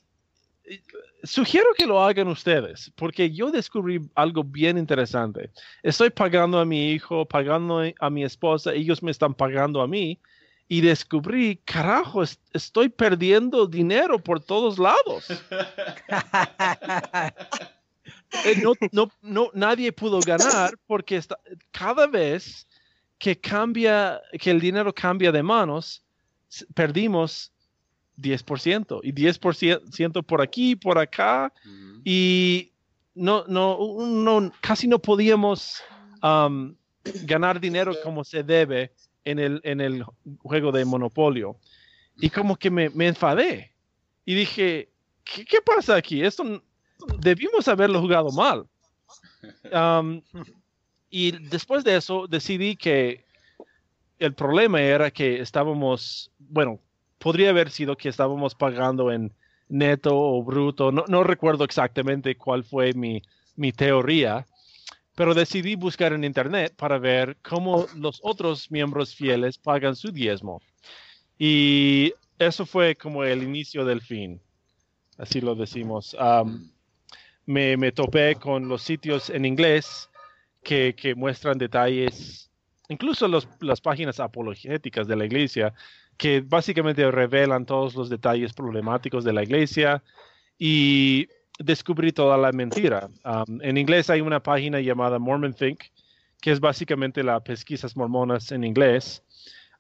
eh, sugiero que lo hagan ustedes, porque yo descubrí algo bien interesante. Estoy pagando a mi hijo, pagando a mi esposa, ellos me están pagando a mí. Y descubrí, carajo, es- estoy perdiendo dinero por todos lados. Eh, no, no, no, nadie pudo ganar porque está- cada vez que cambia, que el dinero cambia de manos, perdimos 10% y 10% por aquí, por acá y no, no, no, casi no podíamos am, ganar dinero como se debe en el, en el juego de Monopolio. Y como que me, me enfadé y dije, ¿qué, qué pasa aquí? Esto debimos haberlo jugado mal. Am, y después de eso decidí que el problema era que estábamos, bueno, podría haber sido que estábamos pagando en neto o bruto, no, no recuerdo exactamente cuál fue mi, mi teoría, pero decidí buscar en internet para ver cómo los otros miembros fieles pagan su diezmo. Y eso fue como el inicio del fin, así lo decimos. Am, me, topé con los sitios en inglés que, muestran detalles, incluso las páginas apologéticas de la iglesia, que básicamente revelan todos los detalles problemáticos de la iglesia y descubrí toda la mentira. Um, en inglés hay una página llamada Mormon Think, que es básicamente las pesquisas mormonas en inglés,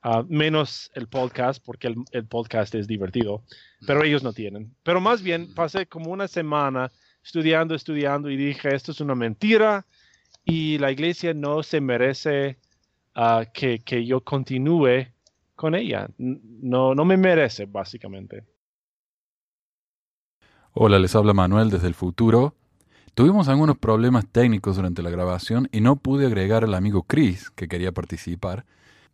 ah, menos el podcast, porque el podcast es divertido, pero ellos no tienen. Pero más bien pasé como una semana estudiando, estudiando y dije, esto es una mentira y la iglesia no se merece ah, que, que yo continúe con ella. No, no me merece, básicamente. Hola, les habla Manuel desde el futuro. Tuvimos algunos problemas técnicos durante la grabación y no pude agregar al amigo Chris, que quería participar,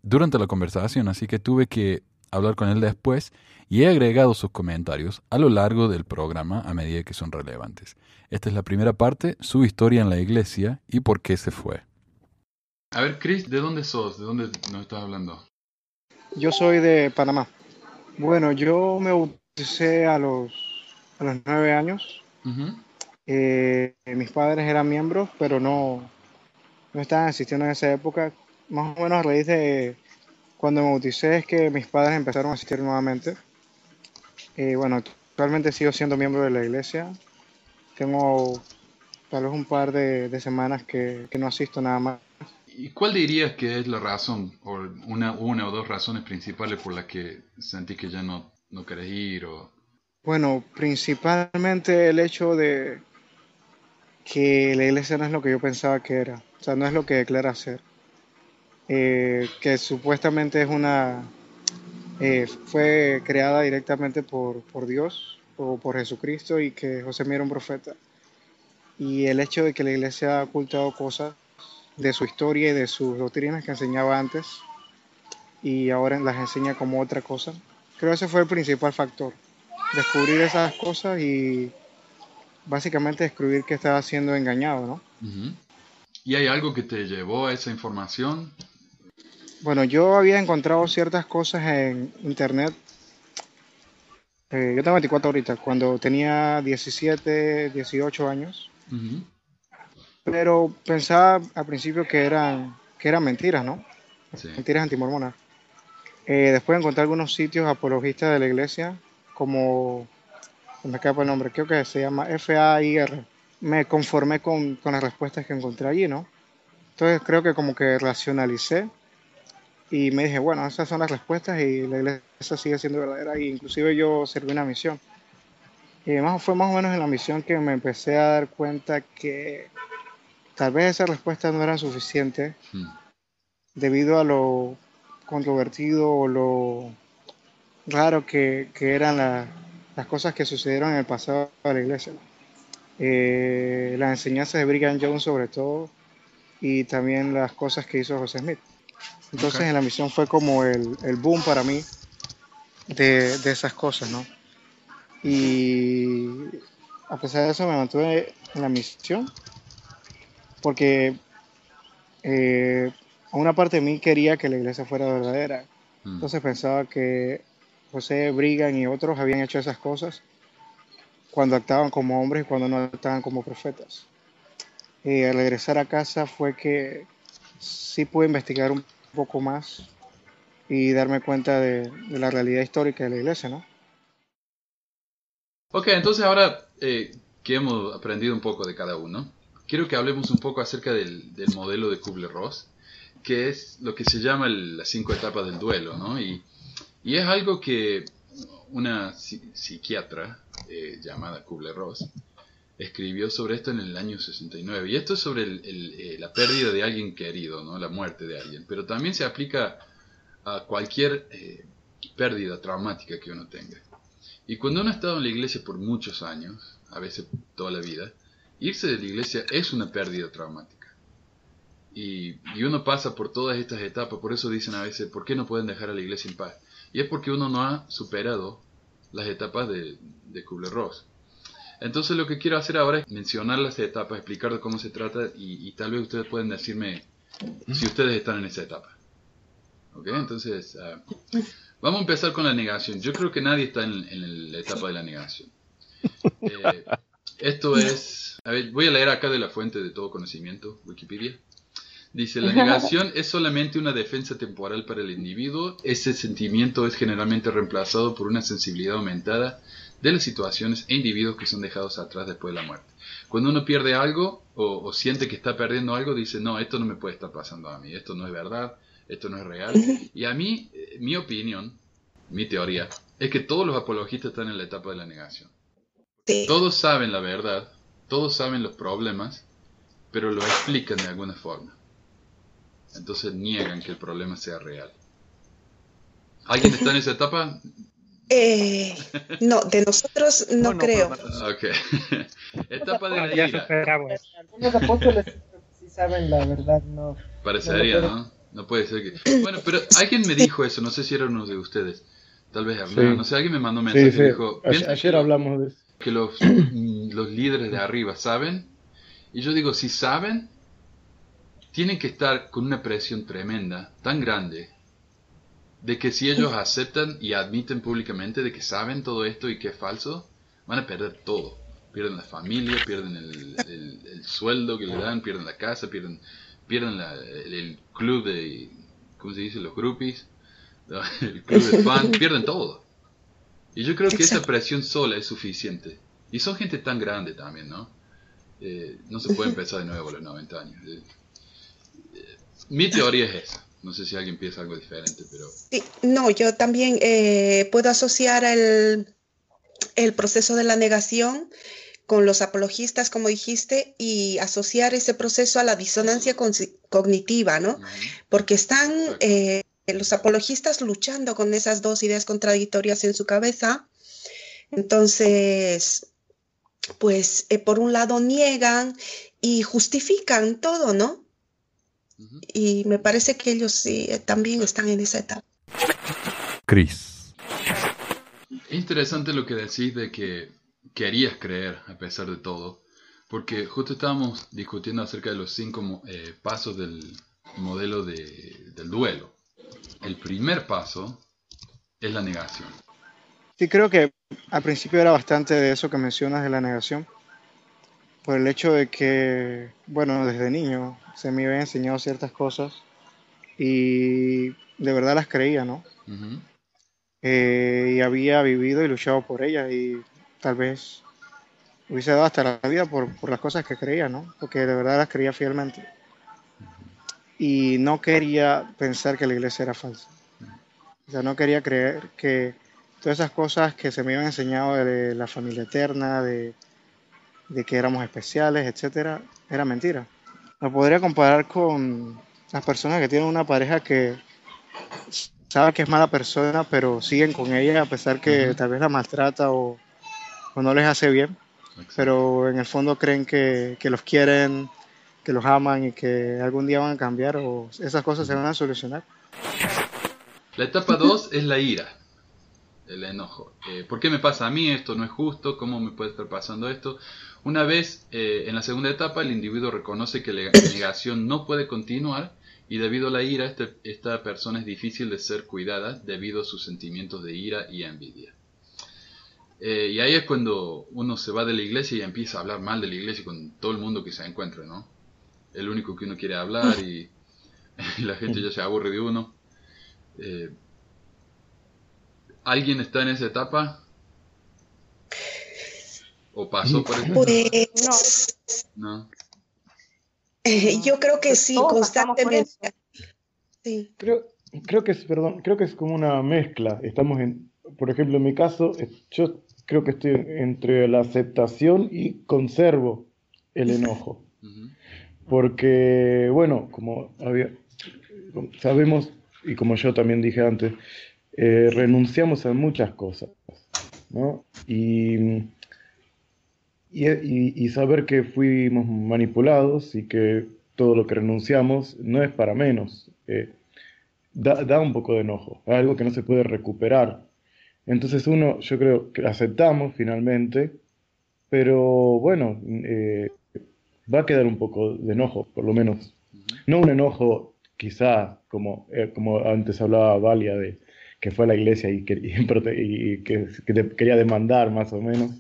durante la conversación, así que tuve que hablar con él después y he agregado sus comentarios a lo largo del programa a medida que son relevantes. Esta es la primera parte, su historia en la iglesia y por qué se fue. A ver, Chris, ¿de dónde sos? ¿De dónde nos estás hablando? Yo soy de Panamá. Bueno, yo me bauticé a los, a los nueve años. Eh, mis padres eran miembros, pero no, no estaban asistiendo en esa época. Más o menos a raíz de cuando me bauticé es que mis padres empezaron a asistir nuevamente. Eh, bueno, actualmente sigo siendo miembro de la iglesia. Tengo tal vez un par de, de semanas que, que no asisto nada más. ¿Y cuál dirías que es la razón, o una, una o dos razones principales por las que sentí que ya no, no querés ir? O... Bueno, principalmente el hecho de que la iglesia no es lo que yo pensaba que era, o sea, no es lo que declara ser. Eh, que supuestamente es una, eh, fue creada directamente por, por Dios o por Jesucristo y que José Mira un profeta. Y el hecho de que la iglesia ha ocultado cosas de su historia y de sus doctrinas que enseñaba antes y ahora las enseña como otra cosa. Creo que ese fue el principal factor descubrir esas cosas y básicamente descubrir que estaba siendo engañado, ¿no? ¿Y hay algo que te llevó a esa información? Bueno, yo había encontrado ciertas cosas en internet. Eh, yo tengo 24 ahorita, cuando tenía 17, 18 años, pero pensaba al principio que eran, que eran mentiras, ¿no? Sí. Mentiras antimormonas. Eh, después encontré algunos sitios apologistas de la iglesia, como, me escapa el nombre, creo que se llama FAIR. Me conformé con, con las respuestas que encontré allí, ¿no? Entonces creo que como que racionalicé y me dije, bueno, esas son las respuestas y la iglesia sigue siendo verdadera y inclusive yo serví una misión. Y más, fue más o menos en la misión que me empecé a dar cuenta que tal vez esas respuestas no eran suficientes Mm. debido a lo controvertido o lo raro que, que eran la- las cosas que sucedieron en el pasado de la iglesia. Eh, las enseñanzas de Brigham Young sobre todo y también las cosas que hizo José Smith. Entonces en la misión fue como el, el boom para mí de, de esas cosas, ¿no? Y a pesar de eso me mantuve en la misión porque eh, una parte de mí quería que la iglesia fuera verdadera. Mm. Entonces pensaba que José Brigham y otros habían hecho esas cosas cuando actuaban como hombres y cuando no actuaban como profetas. Y al regresar a casa fue que sí pude investigar un poco más y darme cuenta de, la realidad histórica de la iglesia, ¿no? Ok, entonces ahora eh, que hemos aprendido un poco de cada uno, quiero que hablemos un poco acerca del, del modelo de Kubler-Ross, que es lo que se llama las cinco etapas del duelo, ¿no? Y, y es algo que una psi- psiquiatra eh, llamada Kubler-Ross escribió sobre esto en el año 69. Y esto es sobre eh, la pérdida de alguien querido, ¿no? La muerte de alguien. Pero también se aplica a cualquier eh, pérdida traumática que uno tenga. Y cuando uno ha estado en la iglesia por muchos años, a veces toda la vida, irse de la iglesia es una pérdida traumática. Y, y uno pasa por todas estas etapas, por eso dicen a veces, ¿por qué no pueden dejar a la iglesia en paz? Y es porque uno no ha superado las etapas de, de Kubler-Ross. Entonces lo que quiero hacer ahora es mencionar las etapas, explicar de cómo se trata y, y tal vez ustedes pueden decirme si ustedes están en esa etapa. ¿Ok? Entonces, ah, vamos a empezar con la negación. Yo creo que nadie está en, en la etapa de la negación. Eh, esto es, a ver, voy a leer acá de la fuente de todo conocimiento, Wikipedia. Dice, la negación es solamente una defensa temporal para el individuo. Ese sentimiento es generalmente reemplazado por una sensibilidad aumentada de las situaciones e individuos que son dejados atrás después de la muerte. Cuando uno pierde algo o, o siente que está perdiendo algo, dice, no, esto no me puede estar pasando a mí, esto no es verdad, esto no es real. Y a mí, eh, mi opinión, mi teoría, es que todos los apologistas están en la etapa de la negación. Sí. Todos saben la verdad, todos saben los problemas, pero lo explican de alguna forma. Entonces niegan que el problema sea real. ¿Alguien está en esa etapa? Eh, no, de nosotros no, creo. no. Ok. etapa de la ira. Algunos apóstoles sí saben la verdad, no. Parecería, ¿no? No puede ser que... Bueno, pero alguien me dijo eso, no sé si era uno de ustedes. Tal vez Hernán, Sí. no sé, alguien me mandó un mensaje sí. y dijo... Ayer, "Piensa ayer que- hablamos de eso. que los, mm, los líderes de arriba saben. Y yo digo, si saben, tienen que estar con una presión tremenda, tan grande, de que si ellos aceptan y admiten públicamente de que saben todo esto y que es falso, van a perder todo. Pierden la familia, pierden el, el- el sueldo que le dan, pierden la casa, pierden, pierden la- el, el club de, ¿cómo se dice? Los groupies, el club de fan, pierden todo. Y yo creo que esa presión sola es suficiente. Y son gente tan grande también, ¿no? Eh, no se puede empezar de nuevo a los 90 años. Eh, eh, mi teoría es esa. No sé si alguien piensa algo diferente, pero... Sí, no, yo también eh, puedo asociar el, el proceso de la negación con los apologistas, como dijiste, y asociar ese proceso a la disonancia cognitiva, ¿no? Porque están eh, los apologistas luchando con esas dos ideas contradictorias en su cabeza. Entonces, pues eh, por un lado niegan y justifican todo, ¿no? Y me parece que ellos sí eh, también están en esa etapa. Chris. Es interesante lo que decís de que querías creer a pesar de todo, porque justo estábamos discutiendo acerca de los cinco mo- eh, pasos del modelo de- del duelo. El primer paso es la negación. Sí, creo que al principio era bastante de eso que mencionas de la negación, por el hecho de que, bueno, desde niño se me habían enseñado ciertas cosas y de verdad las creía, ¿no? Eh, y había vivido y luchado por ellas y tal vez hubiese dado hasta la vida por, por las cosas que creía, ¿no? Porque de verdad las creía fielmente. Y no quería pensar que la iglesia era falsa. O sea, no quería creer que todas esas cosas que se me habían enseñado de la familia eterna, de, de que éramos especiales, etcétera, era mentira. Lo podría comparar con las personas que tienen una pareja que saben que es mala persona, pero siguen con ella a pesar que tal vez la maltrata o, o no les hace bien, pero en el fondo creen que, que los quieren, que los aman y que algún día van a cambiar o esas cosas se van a solucionar. La etapa 2 es la ira, el enojo. Eh, ¿Por qué me pasa a mí esto? ¿No es justo? ¿Cómo me puede estar pasando esto? Una vez eh, en la segunda etapa el individuo reconoce que la negación no puede continuar y debido a la ira este- esta persona es difícil de ser cuidada debido a sus sentimientos de ira y envidia. Eh, y ahí es cuando uno se va de la iglesia y empieza a hablar mal de la iglesia con todo el mundo que se encuentra, ¿no? El único que uno quiere hablar y, y la gente ya se aburre de uno. Eh, ¿Alguien está en esa etapa? ¿O pasó por eso? Pues No. eh, yo creo que sí, constantemente. Sí. Creo, creo que es, perdón, creo que es como una mezcla. Estamos en, por ejemplo, en mi caso, eh, yo creo que estoy entre la aceptación y conservo el enojo. Porque, bueno, como había, sabemos, y como yo también dije antes, eh, renunciamos a muchas cosas, ¿no? Y, y, y- y saber que fuimos manipulados y que todo lo que renunciamos no es para menos. eh, da, da un poco de enojo, es algo que no se puede recuperar. Entonces uno, yo creo que aceptamos finalmente, pero bueno, eh, va a quedar un poco de enojo, por lo menos. No un enojo quizá como, eh, como antes hablaba Valia de que fue a la iglesia y, que, y prote- y que, que te quería demandar más o menos.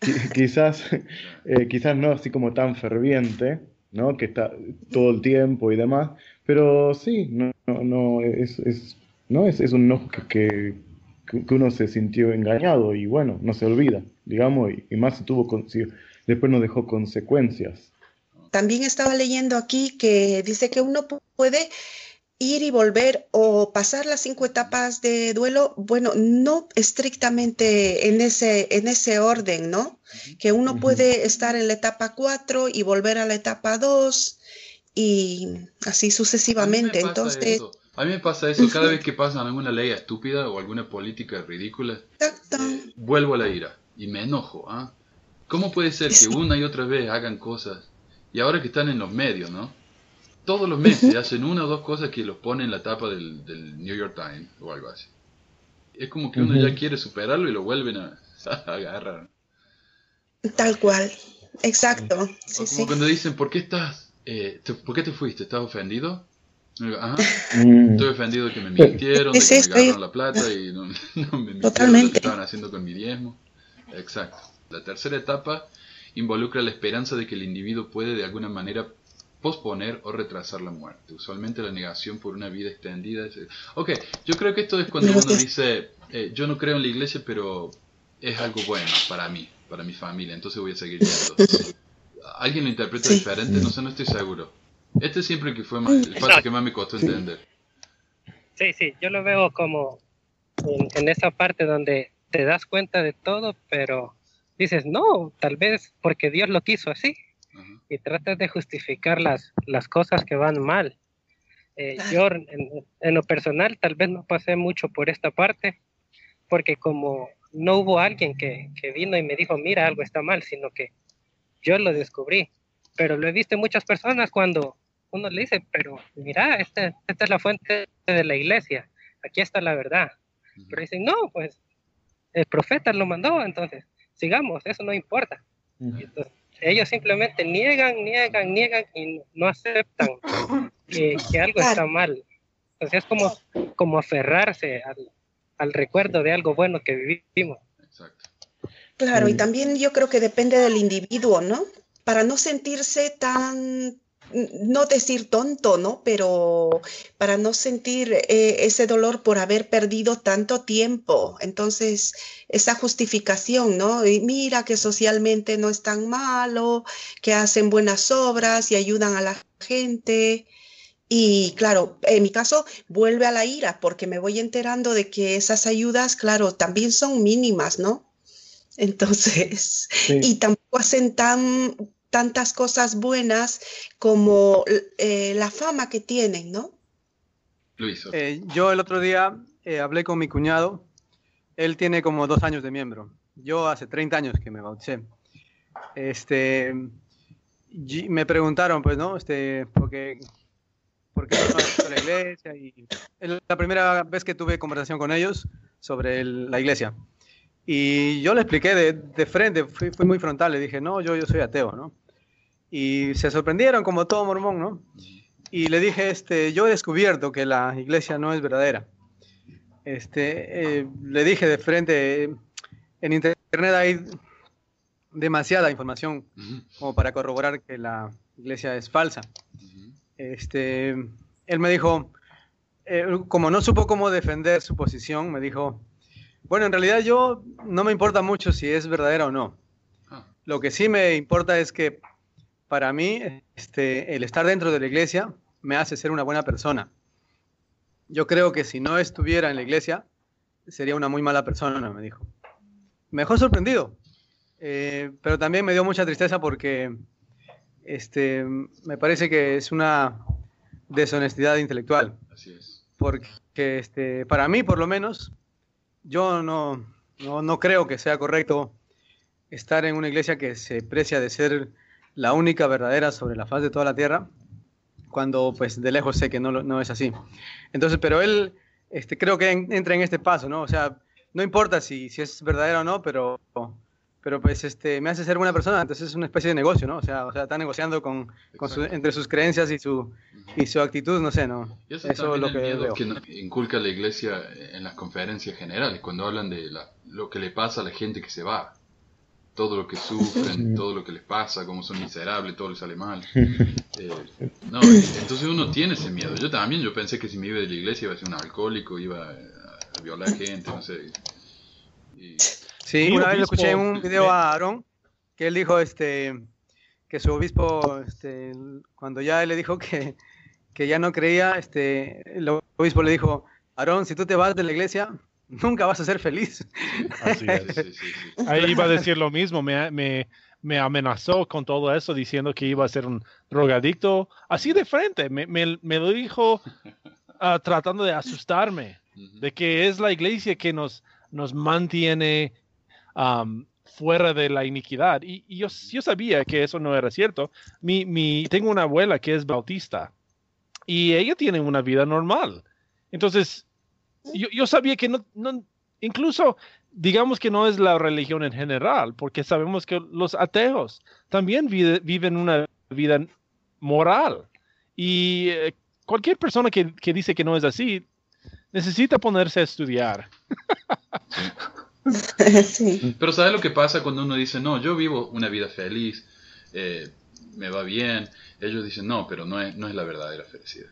Qui- quizás, eh, quizás no así como tan ferviente, ¿no? Que está todo el tiempo y demás, pero sí, no, no, no, es, es, ¿no? es, es un enojo que, que, uno se sintió engañado y bueno, no se olvida, digamos, y, y más si tuvo, con- si después nos dejó consecuencias. También estaba leyendo aquí que dice que uno pu- puede ir y volver o pasar las cinco etapas de duelo, bueno, no estrictamente en ese, en ese orden, ¿no? Que uno puede estar en la etapa 4 y volver a la etapa 2 y así sucesivamente. pasa Entonces, eso. A mí me pasa eso cada vez que pasan alguna ley estúpida o alguna política ridícula. eh, vuelvo a la ira y me enojo. ¿ah? ¿Cómo puede ser que una y otra vez hagan cosas y ahora que están en los medios, ¿no? Todos los meses hacen una o dos cosas que los ponen en la tapa del, del New York Times o algo así. Es como que uno ya quiere superarlo y lo vuelven a, a agarrar. tal cual. Exacto. Sí, como sí. cuando dicen, ¿por qué estás, eh, te- por qué te fuiste? ¿Estás ofendido? Y digo, Ajá. Mm. Estoy ofendido de que me mintieron, de que me agarraron la plata y no, no me mintieron lo que estaban haciendo con mi diezmo. Exacto. La tercera etapa involucra la esperanza de que el individuo puede de alguna manera posponer o retrasar la muerte. Usualmente la negación por una vida extendida. es- Ok, yo creo que esto es cuando uno dice, eh, yo no creo en la iglesia, pero es algo bueno para mí, para mi familia, entonces voy a seguir yendo. ¿Alguien lo interpreta Sí. diferente? No sé, no estoy seguro. Este es siempre el que fue más, el paso que más me costó entender. Sí, sí, yo lo veo como en, en esa parte donde te das cuenta de todo, pero dices, no, tal vez porque Dios lo quiso así. Y tratas de justificar las, las cosas que van mal. Eh, yo, en, en lo personal, tal vez no pasé mucho por esta parte, porque como no hubo alguien que, que vino y me dijo, mira, algo está mal, sino que yo lo descubrí. Pero lo he visto en muchas personas cuando uno le dice, pero mira, esta, esta es la fuente de la iglesia, aquí está la verdad. Pero dicen, no, pues el profeta lo mandó, entonces sigamos, eso no importa. Entonces, ellos simplemente niegan, niegan, niegan y no aceptan que, que algo está mal. Entonces es como, como aferrarse al, al recuerdo de algo bueno que vivimos. Claro, y también yo creo que depende del individuo, ¿no? Para no sentirse tan, no decir tonto, ¿no? Pero para no sentir eh, ese dolor por haber perdido tanto tiempo. Entonces, esa justificación, ¿no? Y mira que socialmente no es tan malo, que hacen buenas obras y ayudan a la gente. Y claro, en mi caso vuelve a la ira porque me voy enterando de que esas ayudas, claro, también son mínimas, ¿no? Entonces, y tampoco hacen tan, tantas cosas buenas como eh, la fama que tienen, ¿no? Luis. Eh, yo el otro día eh, hablé con mi cuñado. Él tiene como dos años de miembro. Yo hace 30 años que me bauticé. Este, me preguntaron, pues, ¿no? Este, porque, ¿por qué no la iglesia? Y es la primera vez que tuve conversación con ellos sobre el- la iglesia. Y yo le expliqué de, de frente, fui, fui muy frontal, le dije, no, yo, yo soy ateo, ¿no? Y se sorprendieron como todo mormón, ¿no? Y le dije, este, yo he descubierto que la iglesia no es verdadera. Este, eh, le dije de frente, en internet hay demasiada información como para corroborar que la iglesia es falsa. Este, él me dijo, eh, como no supo cómo defender su posición, me dijo, bueno, en realidad yo no me importa mucho si es verdadera o no. Lo que sí me importa es que para mí este, el estar dentro de la iglesia me hace ser una buena persona. Yo creo que si no estuviera en la iglesia, sería una muy mala persona, me dijo. Me dejó sorprendido, eh, pero también me dio mucha tristeza porque este, me parece que es una deshonestidad intelectual. Así es. Porque este, para mí, por lo menos, yo no, no, no creo que sea correcto estar en una iglesia que se precia de ser la única verdadera sobre la faz de toda la tierra, cuando pues de lejos sé que no, no es así. Entonces, pero él este, creo que en- entra en este paso, ¿no? O sea, no importa si, si es verdadera o no, pero, pero pues este, me hace ser buena persona, entonces es una especie de negocio, ¿no? O sea, o sea está negociando con, con su- entre sus creencias y su, y su actitud, no sé, ¿no? Y eso, Eso es lo el que miedo veo. que inculca la iglesia en las conferencias generales, cuando hablan de la- lo que le pasa a la gente que se va. Todo lo que sufren, todo lo que les pasa, cómo son miserables, todo les sale mal. Eh, no, entonces uno tiene ese miedo. Yo también, yo pensé que si me iba de la iglesia iba a ser un alcohólico, iba a violar gente, no sé. Y- Sí, una vez lo escuché en un video a Aarón, que él dijo este, que su obispo, este, cuando ya él le dijo que, que ya no creía, este, el obispo le dijo, Aarón, si tú te vas de la iglesia, nunca vas a ser feliz. Así es. Ahí iba a decir lo mismo, me, me, me amenazó con todo eso diciendo que iba a ser un drogadicto, así de frente, me, me- me lo dijo ah, tratando de asustarme, de que es la iglesia que nos, nos mantiene fuera de la iniquidad. Y, y yo, yo sabía que eso no era cierto. Mi, mi, tengo una abuela que es bautista y ella tiene una vida normal. Entonces, yo, yo sabía que no, no, incluso digamos que no es la religión en general, porque sabemos que los ateos también vive- viven una vida moral. Y eh, cualquier persona que, que dice que no es así, necesita ponerse a estudiar. Pero ¿sabes lo que pasa cuando uno dice, no, yo vivo una vida feliz, eh, me va bien? Ellos dicen, no, pero no es, no es la verdadera felicidad.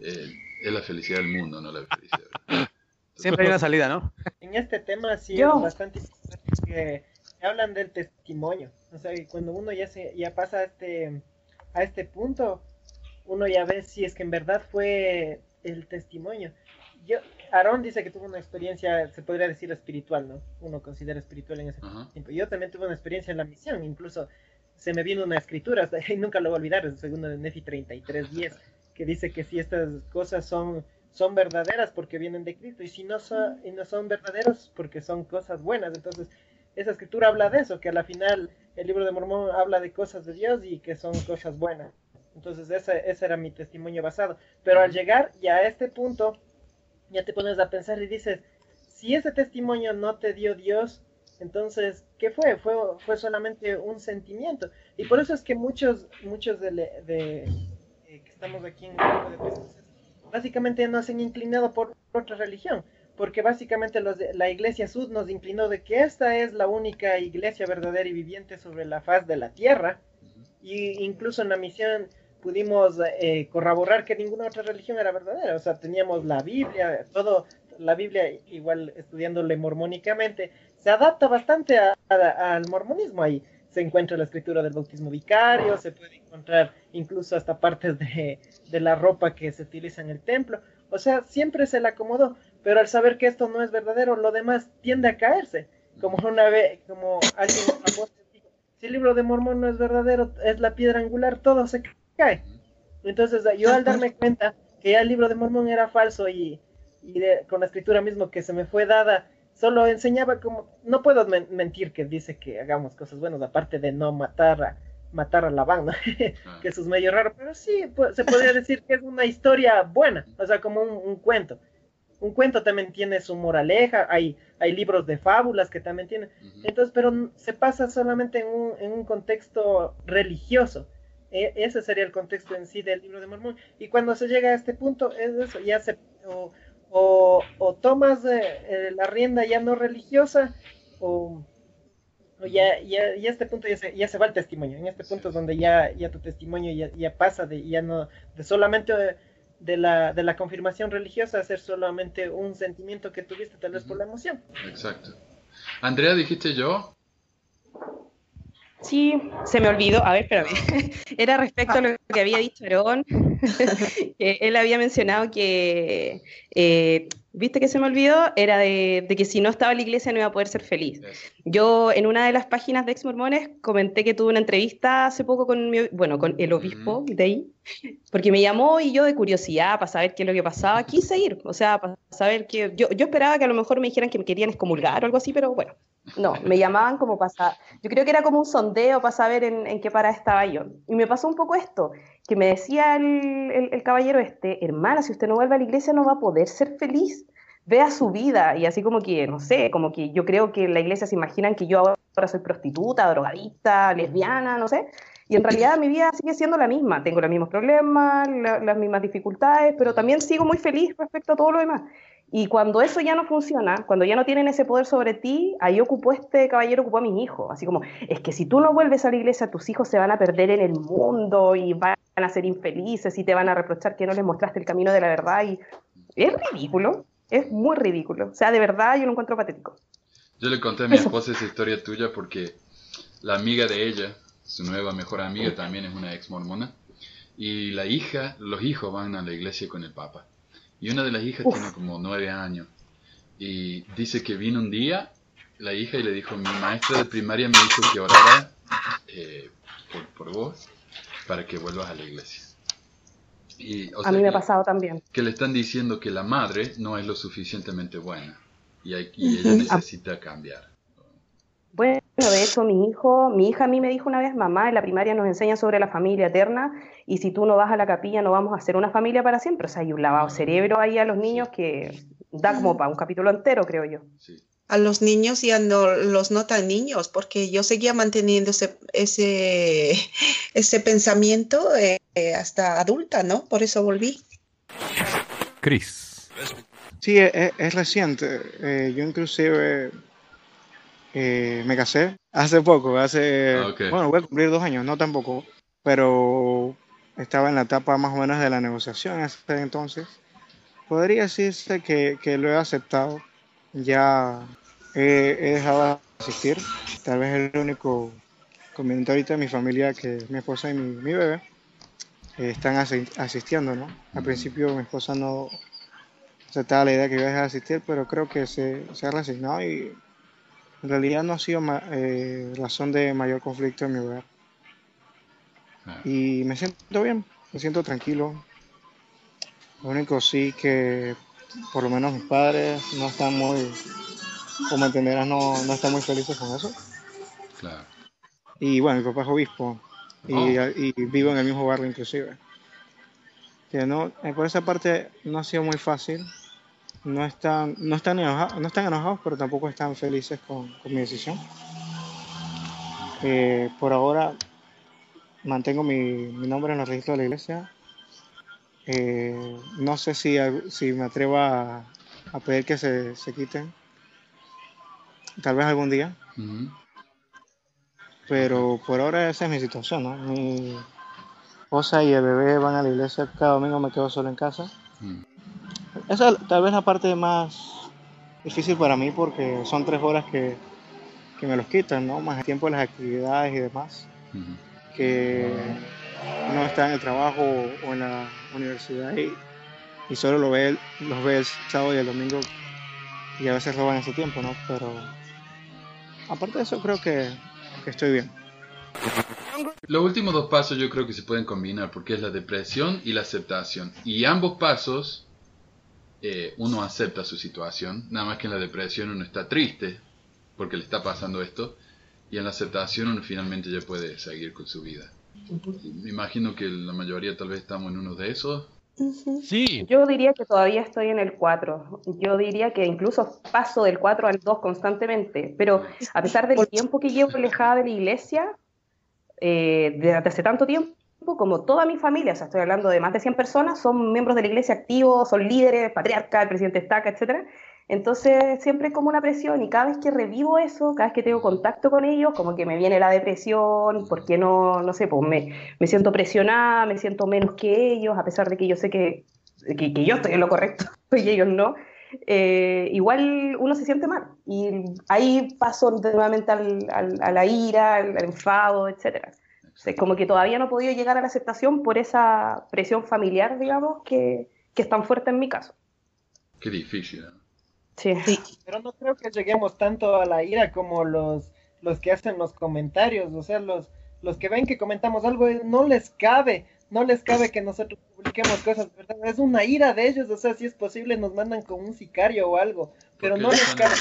Eh, es la felicidad del mundo, no la felicidad. Siempre hay una salida, ¿no? En este tema sí Yo- es bastante importante que hablan del testimonio. O sea, que cuando uno ya se ya pasa a este a este punto, uno ya ve si es que en verdad fue el testimonio. Yo Aarón dice que tuvo una experiencia, se podría decir espiritual, ¿no? Uno considera espiritual en ese tiempo. Yo también tuve una experiencia en la misión, incluso se me vino una escritura, y nunca lo voy a olvidar, el segundo de Nefi 3310, que dice que si estas cosas son, son verdaderas porque vienen de Cristo, y si no son, y no son verdaderas porque son cosas buenas. Entonces, esa escritura habla de eso, que a la final el libro de Mormón habla de cosas de Dios y que son cosas buenas. Entonces, ese, ese era mi testimonio basado. Pero al llegar ya a este punto, ya te pones a pensar y dices, si ese testimonio no te dio Dios, entonces, ¿qué fue? Fue, fue solamente un sentimiento. Y por eso es que muchos, muchos de, de, estamos aquí en el grupo de pesquisas, básicamente nos han inclinado por otra religión. Porque básicamente los de, la iglesia sud nos inclinó de que esta es la única iglesia verdadera y viviente sobre la faz de la tierra. Y incluso en la misión pudimos eh, corroborar que ninguna otra religión era verdadera. O sea, teníamos la Biblia, todo, la Biblia, igual estudiándole mormónicamente, se adapta bastante a- a- al mormonismo. Ahí se encuentra la escritura del bautismo vicario, se puede encontrar incluso hasta partes de, de la ropa que se utiliza en el templo. O sea, siempre se le acomodó, pero al saber que esto no es verdadero, lo demás tiende a caerse. Como una vez, como alguien dijo, si el libro de Mormón no es verdadero, es la piedra angular, todo se cae. Entonces yo al darme cuenta que ya el libro de Mormón era falso y, y de- con la escritura mismo que se me fue dada, solo enseñaba como, no puedo men- mentir que dice que hagamos cosas buenas, aparte de no matar a, matar a la banda, que eso es medio raro, pero sí, pues, se podría decir que es una historia buena, o sea, como un, un cuento. Un cuento también tiene su moraleja, hay, hay libros de fábulas que también tienen. Entonces, pero se pasa solamente en un, en un contexto religioso. E- ese sería el contexto en sí del libro de Mormón. Y cuando se llega a este punto, es eso, ya se, o, o, o tomas eh, eh, la rienda ya no religiosa, o, o ya, ya, este punto ya se, ya se va el testimonio. En este punto es donde ya, ya tu testimonio ya, ya pasa de ya no, de solamente de la, de la confirmación religiosa a ser solamente un sentimiento que tuviste tal vez por la emoción. Exacto. Andrea, dijiste yo. Sí, se me olvidó. A ver, espérame. Era respecto a lo que había dicho Aarón, que él había mencionado que, eh, ¿viste que se me olvidó? Era de, de que si no estaba en la iglesia no iba a poder ser feliz. Yo en una de las páginas de ex mormones comenté que tuve una entrevista hace poco con, mi- bueno, con el obispo de ahí, porque me llamó y yo de curiosidad para saber qué es lo que pasaba, quise ir, o sea, para saber que yo, yo esperaba que a lo mejor me dijeran que me querían excomulgar o algo así, pero bueno, no, me llamaban como para, yo creo que era como un sondeo para saber en, qué parada estaba yo. Y me pasó un poco esto, que me decía el, el- el caballero este, hermana, si usted no vuelve a la iglesia no va a poder ser feliz, vea su vida, y así como que, no sé, como que yo creo que la iglesia se imaginan que yo ahora soy prostituta, drogadicta, lesbiana, no sé, y en realidad mi vida sigue siendo la misma, tengo los mismos problemas, la- las mismas dificultades, pero también sigo muy feliz respecto a todo lo demás. Y cuando eso ya no funciona, cuando ya no tienen ese poder sobre ti, ahí ocupó este caballero, ocupó a mis hijos. Así como, es que si tú no vuelves a la iglesia, tus hijos se van a perder en el mundo y van a ser infelices y te van a reprochar que no les mostraste el camino de la verdad. Y es ridículo, es muy ridículo. O sea, de verdad yo lo encuentro patético. Yo le conté a mi esposa esa historia tuya porque la amiga de ella, su nueva mejor amiga, también es una ex mormona. Y la hija, los hijos van a la iglesia con el papa. Y una de las hijas Uf. tiene como nueve años. Y dice que vino un día la hija y le dijo, mi maestra de primaria me dijo que orara eh, por, por vos para que vuelvas a la iglesia. Y, o a mí me ha pasado también. que le están diciendo que la madre no es lo suficientemente buena y, hay- y ella Ujú. necesita cambiar. Bueno, de hecho, mi hijo, mi hija a mí me dijo una vez, mamá, en la primaria nos enseñan sobre la familia eterna y si tú no vas a la capilla no vamos a hacer una familia para siempre. O sea, hay un lavado cerebro ahí a los niños que da como para un capítulo entero, creo yo. A los niños ya no los no tan niños, porque yo seguía manteniendo ese, ese, ese pensamiento eh, hasta adulta, ¿no? Por eso volví. Chris. Sí, es, es- es reciente. Eh, yo inclusive eh, me casé hace poco, hace, Ah, bueno, voy a cumplir dos años, no tampoco, pero estaba en la etapa más o menos de la negociación ese entonces. Podría decirse que, que lo he aceptado. Ya he, he dejado de asistir. Tal vez el único conveniente ahorita de mi familia, que es mi esposa y mi, mi bebé, eh, están asi- asistiendo, ¿no? Al principio mi esposa no aceptaba la idea que iba a dejar de asistir, pero creo que se, se ha resignado y en realidad no ha sido eh, razón de mayor conflicto en mi hogar. Y me siento bien, me siento tranquilo. Lo único sí que por lo menos mis padres no están muy, como entenderás, no, no están muy felices con eso. Claro. Y bueno, mi papá es obispo y, Oh. y vivo en el mismo barrio inclusive. Que no, eh, por esa parte no ha sido muy fácil. No están, no están, enojados, no están enojados, pero tampoco están felices con, con mi decisión. Eh, por ahora mantengo mi, mi nombre en el registro de la iglesia. Eh, no sé si, si me atrevo a, a pedir que se, se quiten. Tal vez algún día. Pero por ahora esa es mi situación, ¿no? Mi esposa y el bebé van a la iglesia cada domingo, me quedo solo en casa. Mm. Esa es tal vez la parte más difícil para mí porque son tres horas que, que me los quitan, ¿no? Más el tiempo de las actividades y demás, Ujú. que uno está en el trabajo o en la universidad y, y solo lo ve, los ve el sábado y el domingo y a veces roban ese tiempo, ¿no? Pero aparte de eso creo que, que estoy bien. Los últimos dos pasos yo creo que se pueden combinar porque es la depresión y la aceptación. Y ambos pasos eh, uno acepta su situación, nada más que en la depresión uno está triste porque le está pasando esto, y en la aceptación uno finalmente ya puede seguir con su vida. Me imagino que la mayoría tal vez estamos en uno de esos. Sí. Yo diría que todavía estoy en el 4. Yo diría que incluso paso del 4 al 2 constantemente. Pero a pesar del tiempo que llevo alejada de la iglesia, eh, desde hace tanto tiempo, como toda mi familia, o sea, estoy hablando de más de 100 personas, son miembros de la iglesia activos, son líderes, patriarca, el presidente Estaca, etcétera. Entonces siempre como una presión y cada vez que revivo eso, cada vez que tengo contacto con ellos, como que me viene la depresión, porque no, no sé, pues me, me siento presionada, me siento menos que ellos, a pesar de que yo sé que, que, yo estoy en lo correcto y ellos no. Eh, igual uno se siente mal y ahí paso nuevamente al, a la ira, al, al enfado, etcétera. Como que todavía no he podido llegar a la aceptación por esa presión familiar, digamos, que, que es tan fuerte en mi caso. Qué difícil. ¿no? Sí. Pero no creo que lleguemos tanto a la ira como los, los que hacen los comentarios, o sea, los, los que ven que comentamos algo, eh, no les cabe, no les cabe que nosotros publiquemos cosas, ¿verdad? Es una ira de ellos, o sea, si es posible nos mandan con un sicario o algo, pero no les cabe.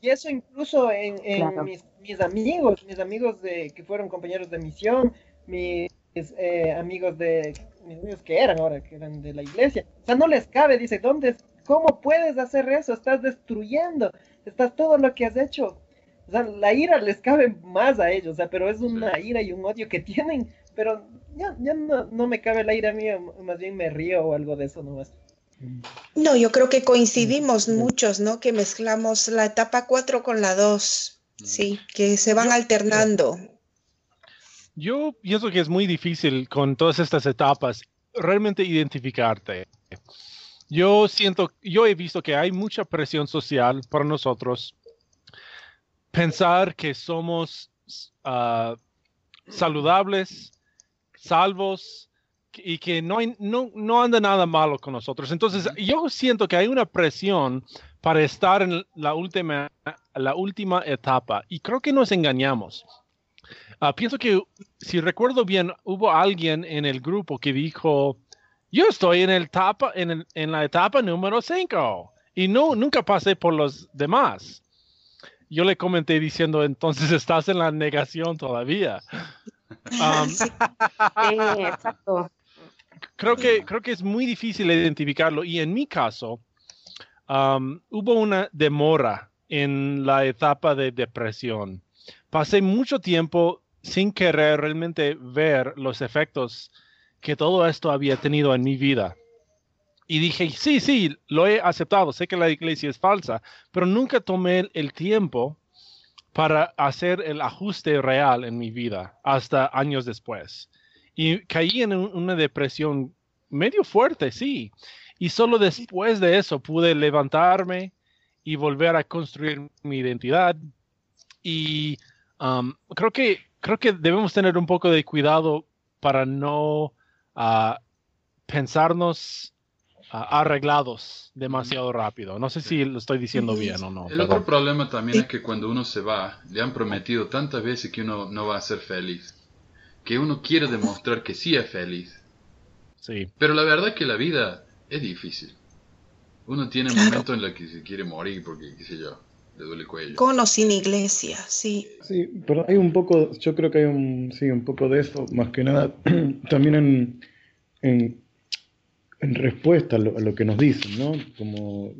Y eso incluso en, en Claro. mis, mis amigos, mis amigos de, que fueron compañeros de misión, mis eh, amigos de, mis amigos que eran ahora, que eran de la iglesia. O sea, no les cabe, dice, ¿dónde, cómo puedes hacer eso? Estás destruyendo, estás todo lo que has hecho. O sea, la ira les cabe más a ellos, o sea, pero es una ira y un odio que tienen, pero ya, ya no, no me cabe la ira mía, más bien me río o algo de eso nomás. No, yo creo que coincidimos muchos, ¿no? Que mezclamos la etapa 4 con la 2. Sí, que se van alternando. Yo pienso que es muy difícil con todas estas etapas realmente identificarte. Yo siento, yo he visto que hay mucha presión social para nosotros pensar que somos ah, saludables, salvos y que no, hay- no, no anda nada malo con nosotros. Entonces, yo siento que hay una presión para estar en la última, la última etapa y creo que nos engañamos. Ah, pienso que, si recuerdo bien, hubo alguien en el grupo que dijo, yo estoy en, el etapa, en, el- en la etapa número 5 y no, nunca pasé por los demás. Yo le comenté diciendo, entonces estás en la negación todavía. Um, Sí, exacto. Creo que, creo que es muy difícil identificarlo y en mi caso um, hubo una demora en la etapa de depresión. Pasé mucho tiempo sin querer realmente ver los efectos que todo esto había tenido en mi vida. Y dije, sí, sí, lo he aceptado, sé que la iglesia es falsa, pero nunca tomé el- el tiempo para hacer el ajuste real en mi vida hasta años después. Y caí en un- una depresión medio fuerte, sí. Y solo después de eso pude levantarme y volver a construir mi identidad. Y um, creo, que, creo que debemos tener un poco de cuidado para no ah, pensarnos ah, arreglados demasiado rápido. No sé si lo estoy diciendo bien o no. El otro problema también es que cuando uno se va, le han prometido tantas veces que uno no va a ser feliz, que uno quiere demostrar que sí es feliz. Sí. Pero la verdad es que la vida es difícil. Uno tiene momentos en los que se quiere morir porque, qué sé yo, le duele el cuello. Con o sin iglesia, sí. Sí, pero hay un poco, yo creo que hay un, sí, un poco de eso, más que nada, también en, en, en respuesta a lo, a lo que nos dicen, ¿no? Como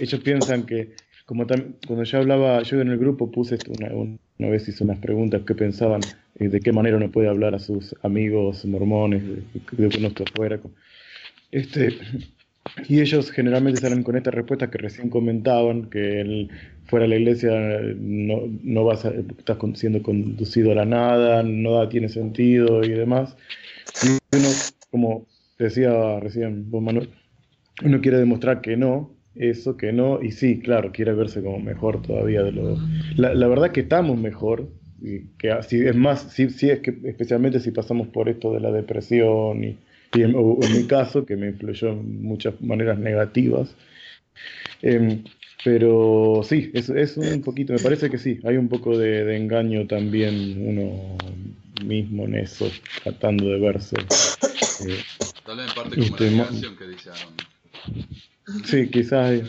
ellos piensan que, como tam- cuando yo hablaba, yo en el grupo puse esto una, una vez hice unas preguntas que pensaban eh, de qué manera uno puede hablar a sus amigos mormones, de, de uno está afuera. Este, y ellos generalmente salen con esta respuesta que recién comentaban, que fuera de la iglesia no, no vas a, estás siendo conducido a la nada, nada tiene sentido y demás. Y como decía recién vos, uno quiere demostrar que no, eso, que no, y sí, claro, quiere verse como mejor todavía de lo... La, la verdad que estamos mejor, y que así es más, sí, sí es que especialmente si pasamos por esto de la depresión y, y en, o en mi caso, que me influyó en muchas maneras negativas. Em, pero sí, es, es un poquito, me parece que sí, hay un poco de, de engaño también uno mismo en eso, tratando de verse. eh, Tal vez en parte como la que dice Aaron. Sí, quizás.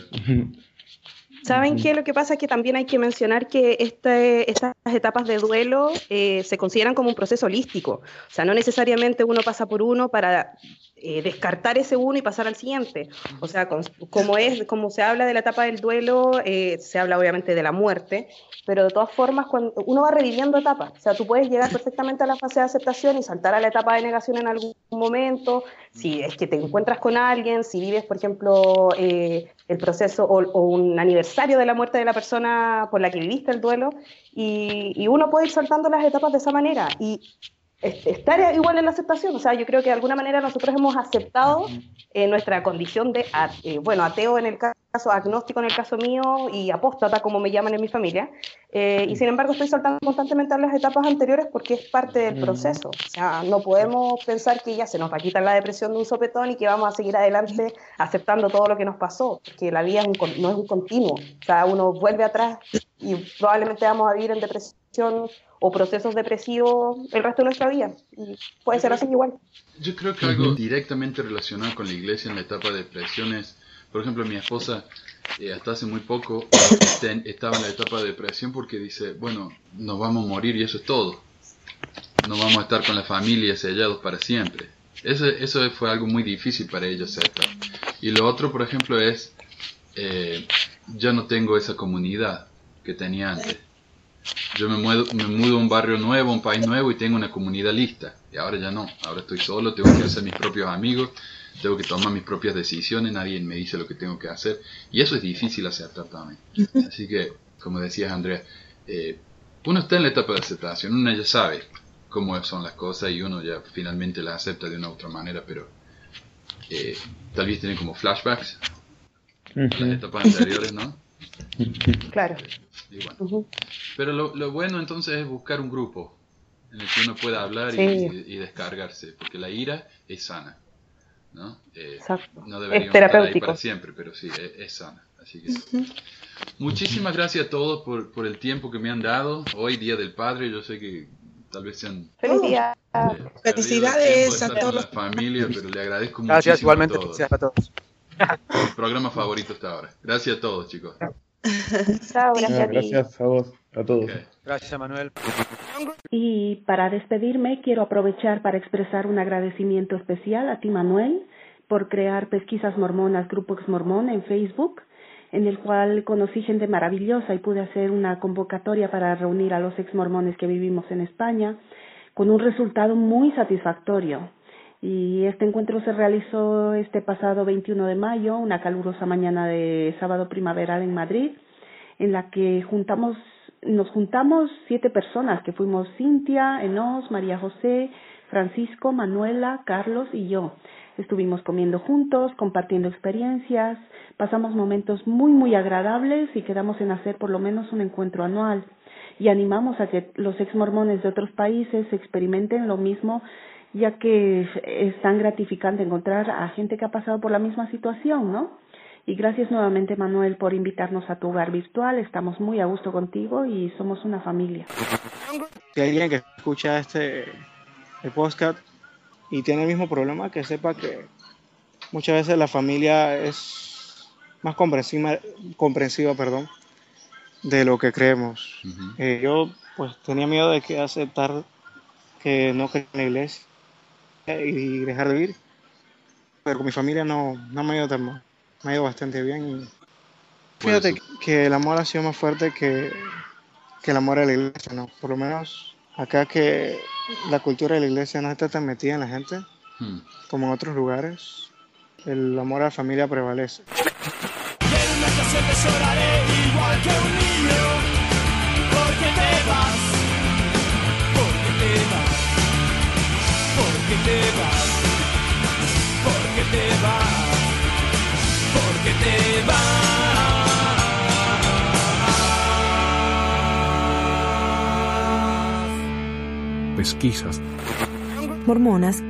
¿Saben qué? Lo que pasa es que también hay que mencionar que este, estas etapas de duelo eh, se consideran como un proceso holístico. O sea, no necesariamente uno pasa por uno para eh, descartar ese uno y pasar al siguiente. O sea, con- como, es, como se habla de la etapa del duelo, eh, se habla obviamente de la muerte, pero de todas formas cuando uno va reviviendo etapas. O sea, tú puedes llegar perfectamente a la fase de aceptación y saltar a la etapa de negación en algún momento. Si es que te encuentras con alguien, si vives, por ejemplo, eh, el proceso o, o un aniversario de la muerte de la persona por la que viviste el duelo, y, y uno puede ir saltando las etapas de esa manera. Y estar igual en la aceptación. O sea, yo creo que de alguna manera nosotros hemos aceptado eh, nuestra condición de, a- eh, bueno, ateo en el caso, agnóstico en el caso mío y apóstata, como me llaman en mi familia. Eh, y sin embargo, estoy saltando constantemente a las etapas anteriores porque es parte del proceso. O sea, no podemos pensar que ya se nos va a quitar la depresión de un sopetón y que vamos a seguir adelante aceptando todo lo que nos pasó, porque la vida es un no es un continuo. O sea, uno vuelve atrás y probablemente vamos a vivir en depresión o procesos depresivos el resto de nuestra vida. Y puede ser así igual. Yo creo que algo directamente relacionado con la iglesia en la etapa de depresión es, por ejemplo, mi esposa eh, hasta hace muy poco ten- estaba en la etapa de depresión porque dice, bueno, nos vamos a morir y eso es todo. No vamos a estar con la familia sellados para siempre. Eso, eso fue algo muy difícil para ella aceptar. Y lo otro, por ejemplo, es, eh, ya no tengo esa comunidad que tenía antes. Yo me mudo, me mudo a un barrio nuevo, a un país nuevo y tengo una comunidad lista. Y ahora ya no, ahora estoy solo, tengo que hacer mis propios amigos, tengo que tomar mis propias decisiones, nadie me dice lo que tengo que hacer. Y eso es difícil aceptar también. Así que, como decías Andrea, eh, uno está en la etapa de aceptación, uno ya sabe cómo son las cosas y uno ya finalmente las acepta de una u otra manera, pero eh, tal vez tiene como flashbacks las etapas anteriores, ¿no? Claro. Y bueno. Pero lo, lo bueno entonces es buscar un grupo en el que uno pueda hablar y- Sí. y, y descargarse, porque la ira es sana, ¿no? Eh, Exacto. no Es deberíamos estar ahí para siempre, pero sí, es, es sana. Así que muchísimas gracias a todos por, por el tiempo que me han dado. Hoy, Día del Padre, yo sé que tal vez sean Feliz día. Felicidades a todos la familia, pero le agradezco muchísimo Gracias, igualmente. a todos. Gracias programa favorito hasta ahora. Gracias a todos, chicos. Chao, Ah, gracias a ti. gracias a vos, a todos. Gracias, Manuel. Y para despedirme, quiero aprovechar para expresar un agradecimiento especial a ti, Manuel, por crear Pesquisas Mormonas, Grupo Ex Mormón en Facebook, en el cual conocí gente maravillosa y pude hacer una convocatoria para reunir a los ex mormones que vivimos en España, con un resultado muy satisfactorio. Y este encuentro se realizó este pasado 21 de mayo, una calurosa mañana de sábado primaveral en Madrid, en la que juntamos, nos juntamos siete personas, que fuimos Cintia, Enos, María José, Francisco, Manuela, Carlos y yo. Estuvimos comiendo juntos, compartiendo experiencias, pasamos momentos muy, muy agradables y quedamos en hacer por lo menos un encuentro anual. Y animamos a que los ex mormones de otros países experimenten lo mismo, ya que es tan gratificante encontrar a gente que ha pasado por la misma situación, ¿no? Y gracias nuevamente, Manuel, por invitarnos a tu hogar virtual. Estamos muy a gusto contigo y somos una familia. Si hay alguien que escucha este el podcast y tiene el mismo problema, que sepa que muchas veces la familia es más comprensiva, comprensiva perdón, de lo que creemos. Eh, yo pues tenía miedo de que aceptar que no creo en la iglesia y dejar de vivir, pero con mi familia no, no me ha ido tan mal, me ha ido bastante bien. Y fíjate que el amor ha sido más fuerte que, que el amor a la iglesia, ¿no? Por lo menos acá que la cultura de la iglesia no está tan metida en la gente Hmm. como en otros lugares, el amor a la familia prevalece. En una estación te lloraré igual que un niño Porque te vas Porque te vas Porque te vas Porque te vas Pesquisas. Mormonas